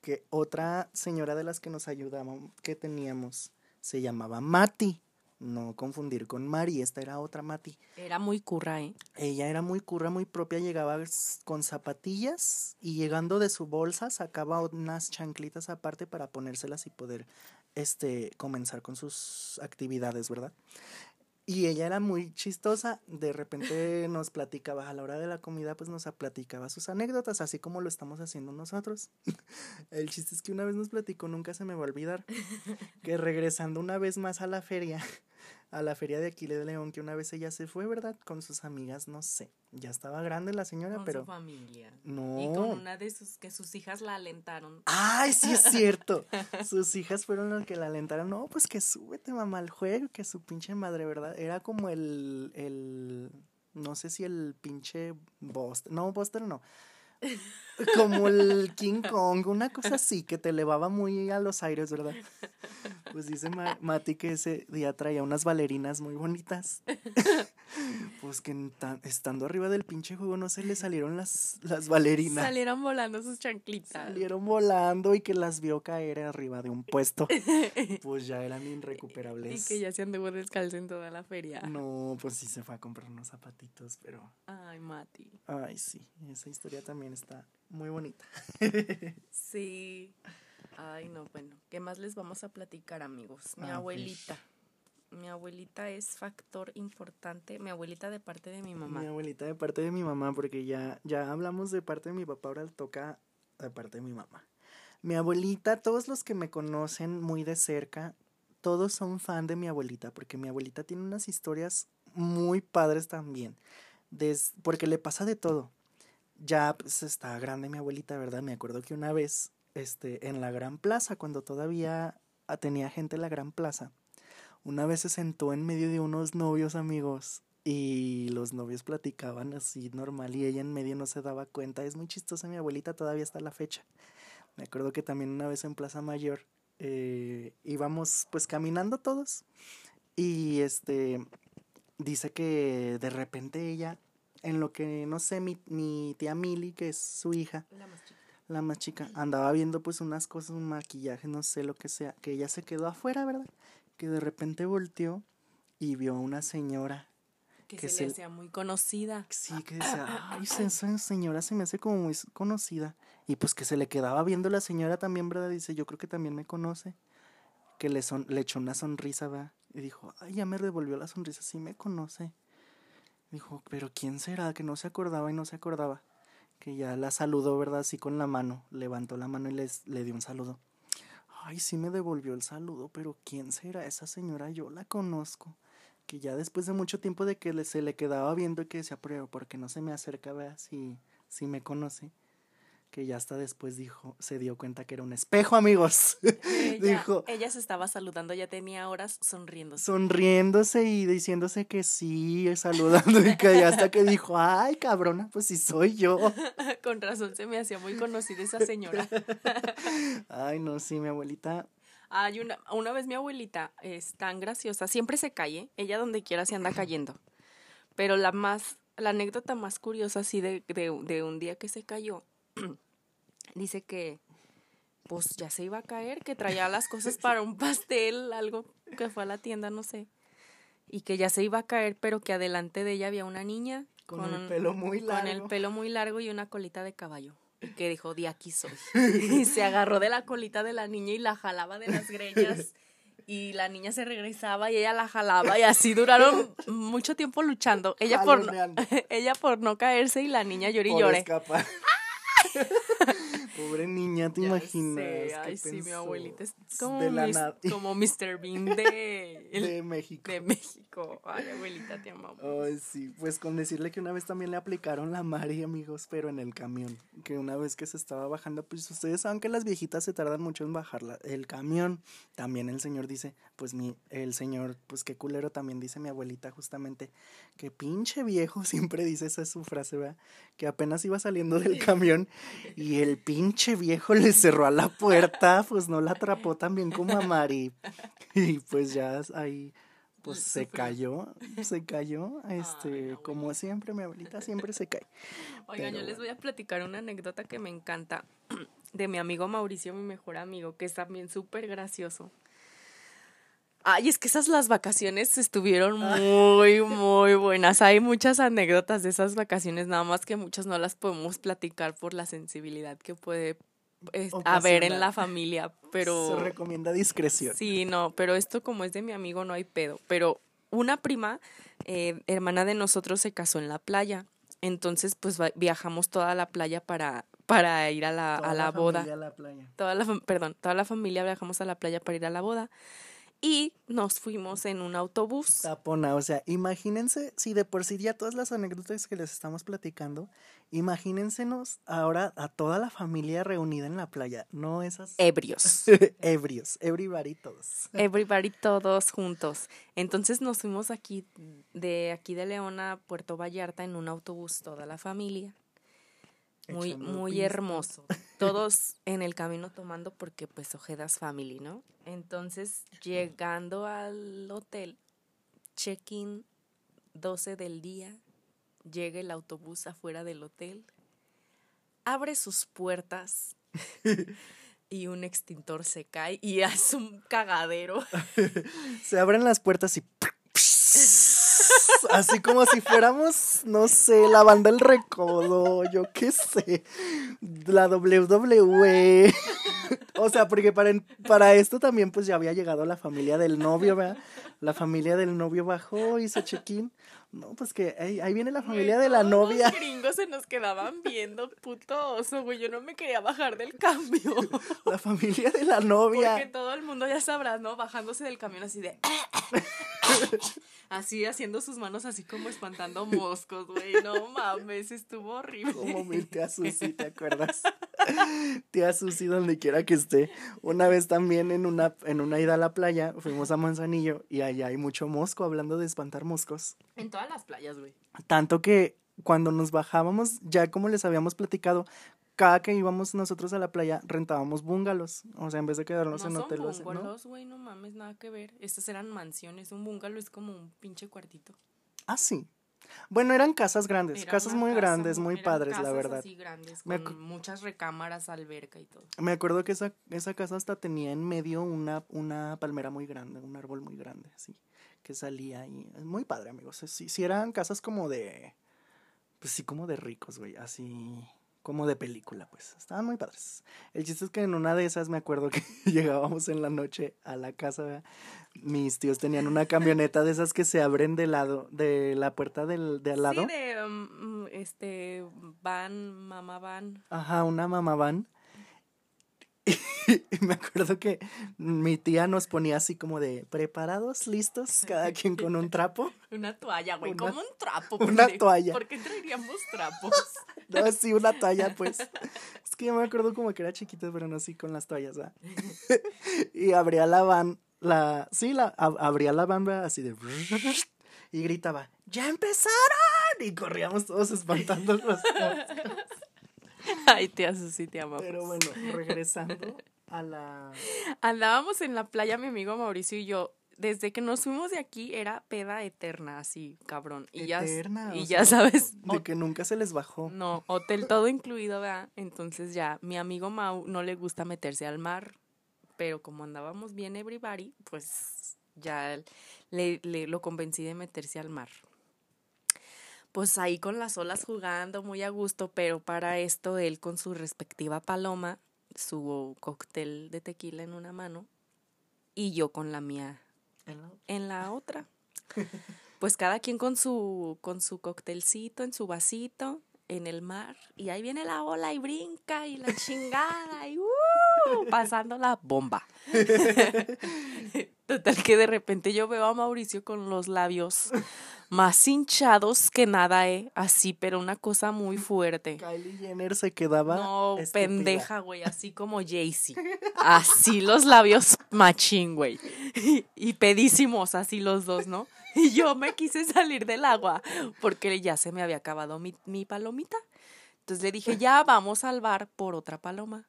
que otra señora de las que nos ayudaba, que teníamos, se llamaba Mati. No confundir con Mari, esta era otra Mati. Era muy curra, ¿eh? Ella era muy curra, muy propia, llegaba con zapatillas y llegando de su bolsa sacaba unas chanclitas aparte para ponérselas y poder este comenzar con sus actividades, ¿verdad? Y ella era muy chistosa, de repente nos platicaba a la hora de la comida, pues nos platicaba sus anécdotas, así como lo estamos haciendo nosotros. (laughs) El chiste es que una vez nos platicó, nunca se me va a olvidar, que regresando una vez más a la feria, a la feria de Aquile de León, que una vez ella se fue, ¿verdad? Con sus amigas, no sé. Ya estaba grande la señora, con pero. Su familia. No. Y con una de sus, que sus hijas la alentaron. ¡Ay, sí es cierto! (laughs) sus hijas fueron las que la alentaron. No, pues que súbete, mamá, al juego, que su pinche madre, ¿verdad? Era como el. el no sé si el pinche Buster. No, Buster no. Como el King Kong, una cosa así que te elevaba muy a los aires, ¿verdad? Pues dice Mati que ese día traía unas bailarinas muy bonitas. (laughs) Pues que estando arriba del pinche juego no se le salieron las, las bailarinas. Salieron volando sus chanclitas. Salieron volando y que las vio caer arriba de un puesto. (laughs) Pues ya eran irrecuperables. Y que ya se anduvo descalzo en toda la feria. No, pues sí se fue a comprar unos zapatitos, pero. Ay, Mati. Ay, sí. Esa historia también está muy bonita. sí. Ay, no, bueno. ¿Qué más les vamos a platicar, amigos? Mi abuelita. Mi abuelita es factor importante. Mi abuelita de parte de mi mamá. Mi abuelita de parte de mi mamá, porque ya, ya hablamos de parte de mi papá, ahora toca de parte de mi mamá. Mi abuelita, todos los que me conocen muy de cerca, todos son fan de mi abuelita, porque mi abuelita tiene unas historias muy padres también. Des, porque le pasa de todo. Ya pues está grande mi abuelita, ¿verdad? Me acuerdo que una vez, este, en la Gran Plaza, cuando todavía tenía gente en la Gran Plaza, una vez se sentó en medio de unos novios amigos y los novios platicaban así normal y ella en medio no se daba cuenta. Es muy chistosa mi abuelita todavía hasta la fecha. Me acuerdo que también una vez en Plaza Mayor eh, íbamos pues caminando todos y este dice que de repente ella, en lo que no sé, mi, mi tía Mili, que es su hija, la más chica andaba viendo pues unas cosas, un maquillaje, no sé lo que sea, que ella se quedó afuera, ¿verdad? que de repente volteó y vio a una señora. Que, se, le hacía muy conocida. Sí, que decía, ay, esa señora se me hace como muy conocida. Y pues que se le quedaba viendo la señora también, ¿verdad? Dice, yo creo que también me conoce. Que le, son, le echó una sonrisa, va. Y dijo, ay, ya me devolvió la sonrisa, sí me conoce. Dijo, pero ¿quién será? Que no se acordaba y no se acordaba. Que ya la saludó, ¿verdad? Así con la mano. Levantó la mano y les, le dio un saludo. Ay, sí me devolvió el saludo, pero ¿quién será esa señora? Yo la conozco. Que ya después de mucho tiempo de que se le quedaba viendo y que decía, pero porque no se me acerca, vea si, si me conoce que ya hasta después dijo, se dio cuenta que era un espejo, amigos. Ella, (laughs) dijo. Ella se estaba saludando, ya tenía horas sonriéndose. Sonriéndose y diciéndose que sí, saludando, y que hasta que dijo, ay, cabrona, pues sí soy yo. (laughs) Con razón se me hacía muy conocida esa señora. (laughs) ay, no, sí, mi abuelita. Hay una, una vez mi abuelita es tan graciosa, siempre se cae, ella donde quiera se anda cayendo. Pero la más, la anécdota más curiosa así de, de, de un día que se cayó (clears throat) dice que pues ya se iba a caer, que traía las cosas (laughs) para un pastel, algo que fue a la tienda, no sé. Y que ya se iba a caer, pero que adelante de ella había una niña con, el pelo muy largo. Con el pelo muy largo y una colita de caballo. Y que dijo, de aquí soy. (laughs) y se agarró de la colita de la niña y la jalaba de las greñas. Y la niña se regresaba y ella la jalaba y así duraron mucho tiempo luchando. Ella por no, (laughs) ella por no caerse y la niña lloré y lloré. Pobre niña, ¿te Ya imaginas? sé, ¿Qué Ay, sí, mi abuelita es como, De mis- (laughs) como Mr. Bean de, el- De México. de México. Ay, abuelita, te amamos. Ay, sí, pues con decirle que una vez también le aplicaron la Mari, amigos, pero en el camión. Que una vez que se estaba bajando, pues ustedes saben que las viejitas se tardan mucho en bajar la- el camión. También el señor dice, pues mi, el señor, pues qué culero también dice mi abuelita justamente, que pinche viejo, (laughs) siempre dice esa es su frase, ¿verdad? Que apenas iba saliendo del camión y el pinche viejo le cerró a la puerta, pues no la atrapó tan bien como a Mari. Y pues ya ahí pues se cayó, se cayó, este, Ay, como siempre, mi abuelita siempre se cae. Oigan, yo les voy a platicar una anécdota que me encanta (clears throat) de mi amigo Mauricio, mi mejor amigo, que es también súper gracioso. Ay, es que esas las vacaciones estuvieron muy, muy buenas. Hay muchas anécdotas de esas vacaciones, nada más que muchas no las podemos platicar por la sensibilidad que puede eh, haber en la familia, pero... Se recomienda discreción. Sí, no, pero esto como es de mi amigo no hay pedo. Pero una prima, eh, hermana de nosotros, se casó en la playa. Entonces, pues viajamos toda la playa para, para ir a la, Toda a la, boda. familia a la playa. Toda la, perdón, toda la familia viajamos a la playa para ir a la boda. Y nos fuimos en un autobús. Tapona, o sea, imagínense, si de por sí ya todas las anécdotas que les estamos platicando, imagínensenos ahora a toda la familia reunida en la playa, no esas Ebrios. (laughs) ebrios, everybody todos. Everybody todos juntos. Entonces nos fuimos aquí, de aquí de León a Puerto Vallarta en un autobús, toda la familia. Muy, muy hermoso. (laughs) Todos en el camino tomando porque pues Ojedas Family, ¿no? Entonces, llegando al hotel, check-in 12 del día, llega el autobús afuera del hotel, abre sus puertas (laughs) y un extintor se cae y hace un cagadero. (laughs) Se abren las puertas y así como si fuéramos, no sé, la banda El Recodo, yo qué sé, la WWE. O sea, porque para, para esto también pues ya había llegado la familia del novio, ¿verdad? La familia del novio bajó, hizo check-in. No, pues que ahí, ahí viene la familia de la Todos novia. Los gringos se nos quedaban viendo, puto oso, güey. Yo no me quería bajar del cambio. La familia de la novia. Porque todo el mundo ya sabrá, ¿no? Bajándose del camión así de. Así haciendo sus manos así como espantando moscos, güey. No mames, estuvo horrible. Como mi tía Susi, ¿te acuerdas? (laughs) tía Susi, donde quiera que esté. Una vez también en una, en una ida a la playa, fuimos a Manzanillo y allá hay mucho mosco, hablando de espantar moscos. En todas las playas, güey. Tanto que cuando nos bajábamos, ya como les habíamos platicado, cada que íbamos nosotros a la playa, rentábamos bungalows. O sea, en vez de quedarnos No en son hotel o así, ¿no? bungalows, güey, no mames, nada que ver. Estas eran mansiones. Un bungalow es como un pinche cuartito. Ah, sí. Bueno, eran casas grandes, Era casas muy casa grandes, muy padres, la casas verdad. así grandes, Me con acu- muchas recámaras, alberca y todo. Me acuerdo que esa, esa casa hasta tenía en medio una, una palmera muy grande, un árbol muy grande, así, que salía. Es Muy padre, amigos. Sí, sí eran casas como de, pues sí, como de ricos, güey, así, como de película, pues. Estaban muy padres. El chiste es que en una de esas me acuerdo que (laughs) llegábamos en la noche a la casa, ¿verdad? mis tíos tenían una camioneta de esas que se abren de lado, de la puerta del, de al lado. Sí, de um, mm, este van, mamá van. Ajá, una mamá van. (laughs) Y me acuerdo que mi tía nos ponía así como de preparados, listos, cada quien con un trapo. (laughs) Una toalla, güey, como un trapo. (laughs) una toalla. ¿Por qué traeríamos trapos? No, sí, una toalla, pues. Es que yo me acuerdo como que era chiquito, pero no así con las toallas, ¿verdad? Y abría la van, la, sí, la, ab- abría la van, ¿verdad? así de... Y gritaba, ¡ya empezaron! Y corríamos todos espantándonos. Ay, tía Susi, te amamos. Pero bueno, regresando a la... Andábamos en la playa, mi amigo Mauricio y yo. Desde que nos fuimos de aquí era peda eterna, así, cabrón. Y Eterna, ya, y ya sabes, De que nunca se les bajó. No, hotel todo incluido, ¿verdad? Entonces ya, mi amigo Mau no le gusta meterse al mar, pero como andábamos bien everybody, pues ya le, le- lo convencí de meterse al mar. Pues ahí con las olas jugando, muy a gusto, pero para esto él con su respectiva paloma, su cóctel de tequila en una mano y yo con la mía en la otra. Pues cada quien con su, con su coctelcito, en su vasito, en el mar y ahí viene la ola y brinca y la chingada y ¡uh! pasando la bomba. (laughs) Total que de repente yo veo a Mauricio con los labios más hinchados que nada, eh, así, pero una cosa muy (laughs) fuerte. Kylie Jenner se quedaba. No, pendeja, güey, así como Jaycee. Así los labios machín, güey. (laughs) Y, pedísimos, así los dos, ¿no? (laughs) Y yo me quise salir del agua porque ya se me había acabado mi, mi palomita. Entonces le dije, ya vamos al bar por otra paloma.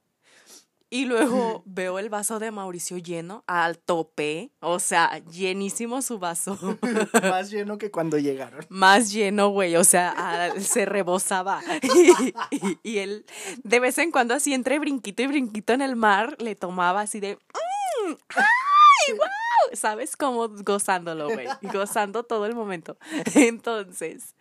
Y luego veo el vaso de Mauricio lleno al tope, o sea, llenísimo su vaso. (laughs) Más lleno que cuando llegaron. Más lleno, güey, o sea, se rebosaba. (laughs) Y, él, de vez en cuando, así entre brinquito y brinquito en el mar, le tomaba así de, mm, ¡ay, wow! ¿Sabes? Como gozándolo, güey, gozando todo el momento. (laughs) Entonces,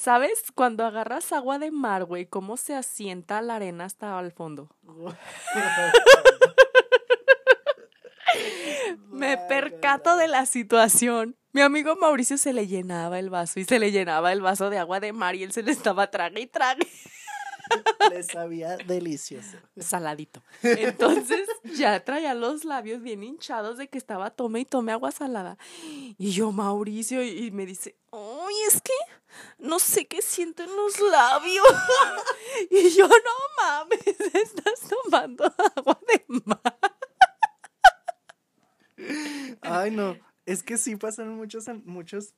¿Sabes? Cuando agarras agua de mar, güey, cómo se asienta la arena hasta al fondo. (laughs) Me percato de la situación. Mi amigo Mauricio se le llenaba el vaso y se le llenaba el vaso de agua de mar y él se le estaba trague y trague. Le sabía delicioso. Saladito. Entonces ya traía los labios bien hinchados de que estaba tome y tome agua salada. Y yo, Mauricio, y me dice, ¡ay, es que no sé qué siento en los labios! (laughs) y yo, no mames, (laughs) estás tomando agua de mar. Ay, no. Es que sí pasaron muchos, muchos,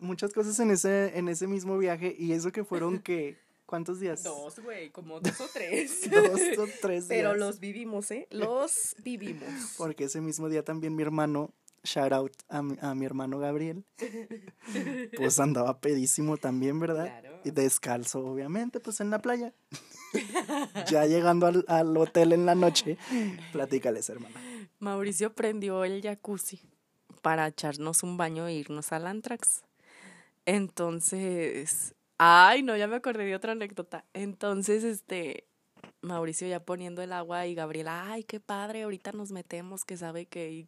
muchas cosas en ese, en ese mismo viaje y eso que fueron que ¿Cuántos días? Dos, güey, como dos o tres. (laughs) dos o tres días. Pero los vivimos, ¿eh? Los vivimos. Porque ese mismo día también mi hermano, shout out a mi, hermano Gabriel, (laughs) pues andaba pedísimo también, ¿verdad? Claro. Y descalzo, obviamente, pues en la playa. (laughs) ya llegando al, al hotel en la noche, platícales, hermana. Mauricio prendió el jacuzzi para echarnos un baño e irnos al Antrax. Entonces, Ay, no, ya me acordé de otra anécdota. Entonces, este, Mauricio ya poniendo el agua y Gabriela, ay, qué padre, ahorita nos metemos, que sabe que,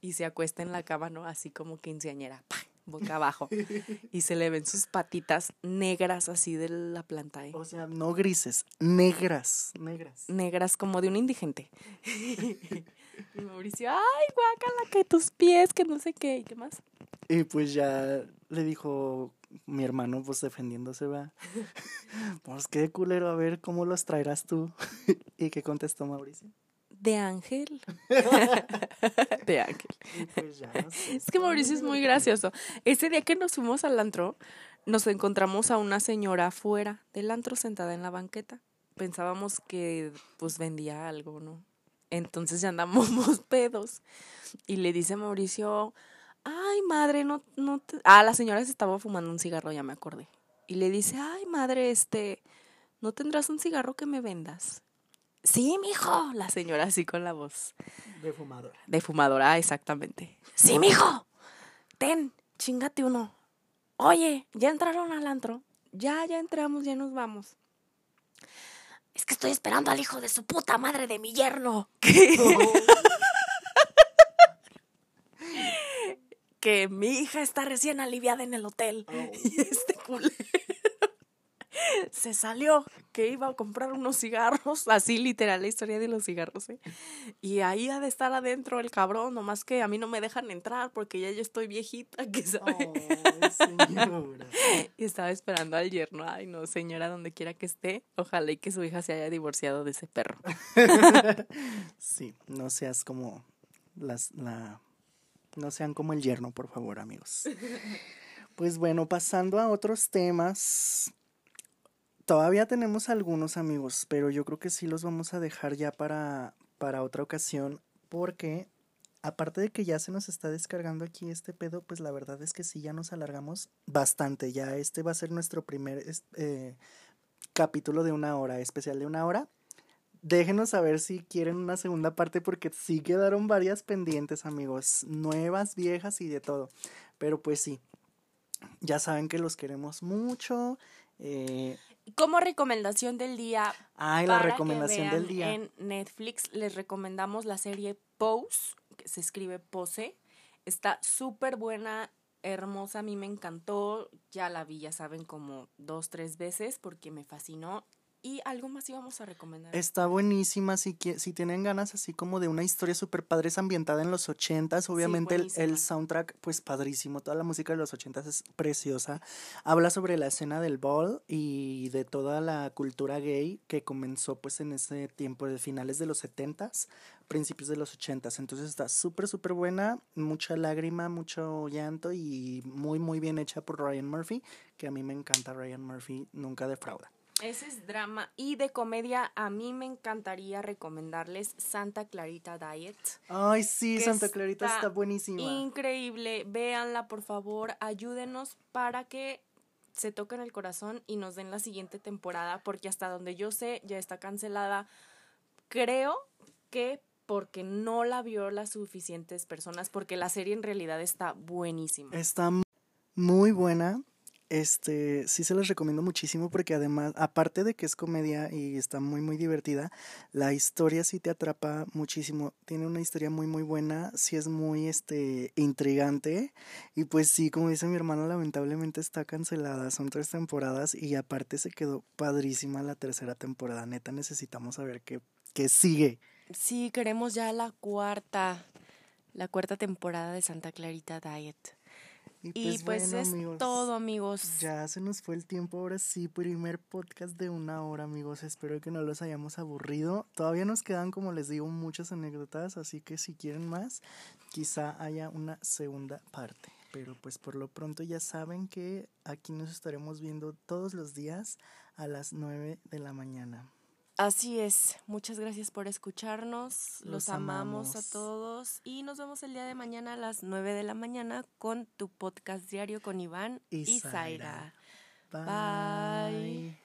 y, se acuesta en la cama, ¿no? Así como quinceañera, boca abajo. (laughs) y se le ven sus patitas negras así de la planta. ¿eh? O sea, no grises, negras, negras. Negras como de un indigente. (laughs) y Mauricio, ay, guácala, que tus pies, que no sé qué, ¿y qué más? Y pues ya le dijo, mi hermano pues defendiéndose va. (laughs) pues qué culero, a ver cómo los traerás tú. (laughs) ¿Y qué contestó Mauricio? De Ángel. (laughs) de Ángel. Pues es que Mauricio es muy gracioso. Ese día que nos fuimos al antro, nos encontramos a una señora afuera del antro sentada en la banqueta. Pensábamos que pues vendía algo, ¿no? Entonces ya andamos pedos. Y le dice Mauricio, ay, madre, no, no te... Ah, la señora se estaba fumando un cigarro, ya me acordé. Y le dice, ay, madre, este, ¿no tendrás un cigarro que me vendas? Sí, mijo, la señora así con la voz. De fumadora. De fumadora, exactamente. Sí, mijo, ten, chingate uno. Oye, ya entraron al antro. Ya, ya entramos, ya nos vamos. Es que estoy esperando al hijo de su puta madre de mi yerno. (laughs) que mi hija está recién aliviada en el hotel. Oh. (laughs) Y este culero (laughs) se salió que iba a comprar unos cigarros, (laughs) así literal la historia de los cigarros, ¿eh? Y ahí ha de estar adentro el cabrón, nomás que a mí no me dejan entrar porque ya yo estoy viejita, que sabe. Oh, y estaba esperando al yerno, ay no, señora, donde quiera que esté, ojalá y que su hija se haya divorciado de ese perro. sí, no seas como las, la no sean como el yerno, por favor, amigos. Pues bueno, pasando a otros temas. Todavía tenemos algunos amigos, pero yo creo que sí los vamos a dejar ya para, para otra ocasión, porque aparte de que ya se nos está descargando aquí este pedo, pues la verdad es que sí ya nos alargamos bastante. Ya este va a ser nuestro primer eh, capítulo de una hora, especial de una hora. Déjenos saber si quieren una segunda parte porque sí quedaron varias pendientes, amigos. Nuevas, viejas y de todo. Pero pues sí, ya saben que los queremos mucho. Eh, Como recomendación del día. Ay, la recomendación del día. En Netflix les recomendamos la serie Pose, que se escribe Pose. Está súper buena hermosa, a mí me encantó, ya la vi, ya saben, como dos, tres veces porque me fascinó y algo más íbamos a recomendar. Está buenísima, si, si tienen ganas así como de una historia súper padre, es ambientada en los ochentas, obviamente el, el, soundtrack pues padrísimo, toda la música de los ochentas es preciosa, habla sobre la escena del ball y de toda la cultura gay que comenzó pues en ese tiempo de finales de los setentas, principios de los ochentas, entonces está súper súper buena, mucha lágrima, mucho llanto y muy muy bien hecha por Ryan Murphy, que a mí me encanta Ryan Murphy, nunca defrauda. Ese es drama. Y de comedia, a mí me encantaría recomendarles Santa Clarita Diet. Ay, sí, Santa Clarita está, buenísima. Increíble. Véanla, por favor. Ayúdenos para que se toquen el corazón y nos den la siguiente temporada, porque hasta donde yo sé ya está cancelada. Creo que porque no la vio las suficientes personas, porque la serie en realidad está buenísima. Está muy buena. Este, sí se los recomiendo muchísimo porque además, aparte de que es comedia y está muy muy divertida, la historia sí te atrapa muchísimo. Tiene una historia muy muy buena, sí es muy este intrigante y pues sí, como dice mi hermano, lamentablemente está cancelada, son tres temporadas y aparte se quedó padrísima la tercera temporada. Neta, necesitamos saber qué, qué sigue. Sí, queremos ya la cuarta, la cuarta temporada de Santa Clarita Diet. Y pues, pues es todo, amigos. Ya se nos fue el tiempo, ahora sí, primer podcast de una hora, amigos. Espero que no los hayamos aburrido. Todavía nos quedan, como les digo, muchas anécdotas, así que si quieren más, quizá haya una segunda parte. Pero pues por lo pronto ya saben que aquí nos estaremos viendo todos los días a las 9 de la mañana. Así es. Muchas gracias por escucharnos. Los, amamos. a todos y nos vemos el día de mañana a las 9 de la mañana con tu podcast diario con Iván y, Zaira. Bye.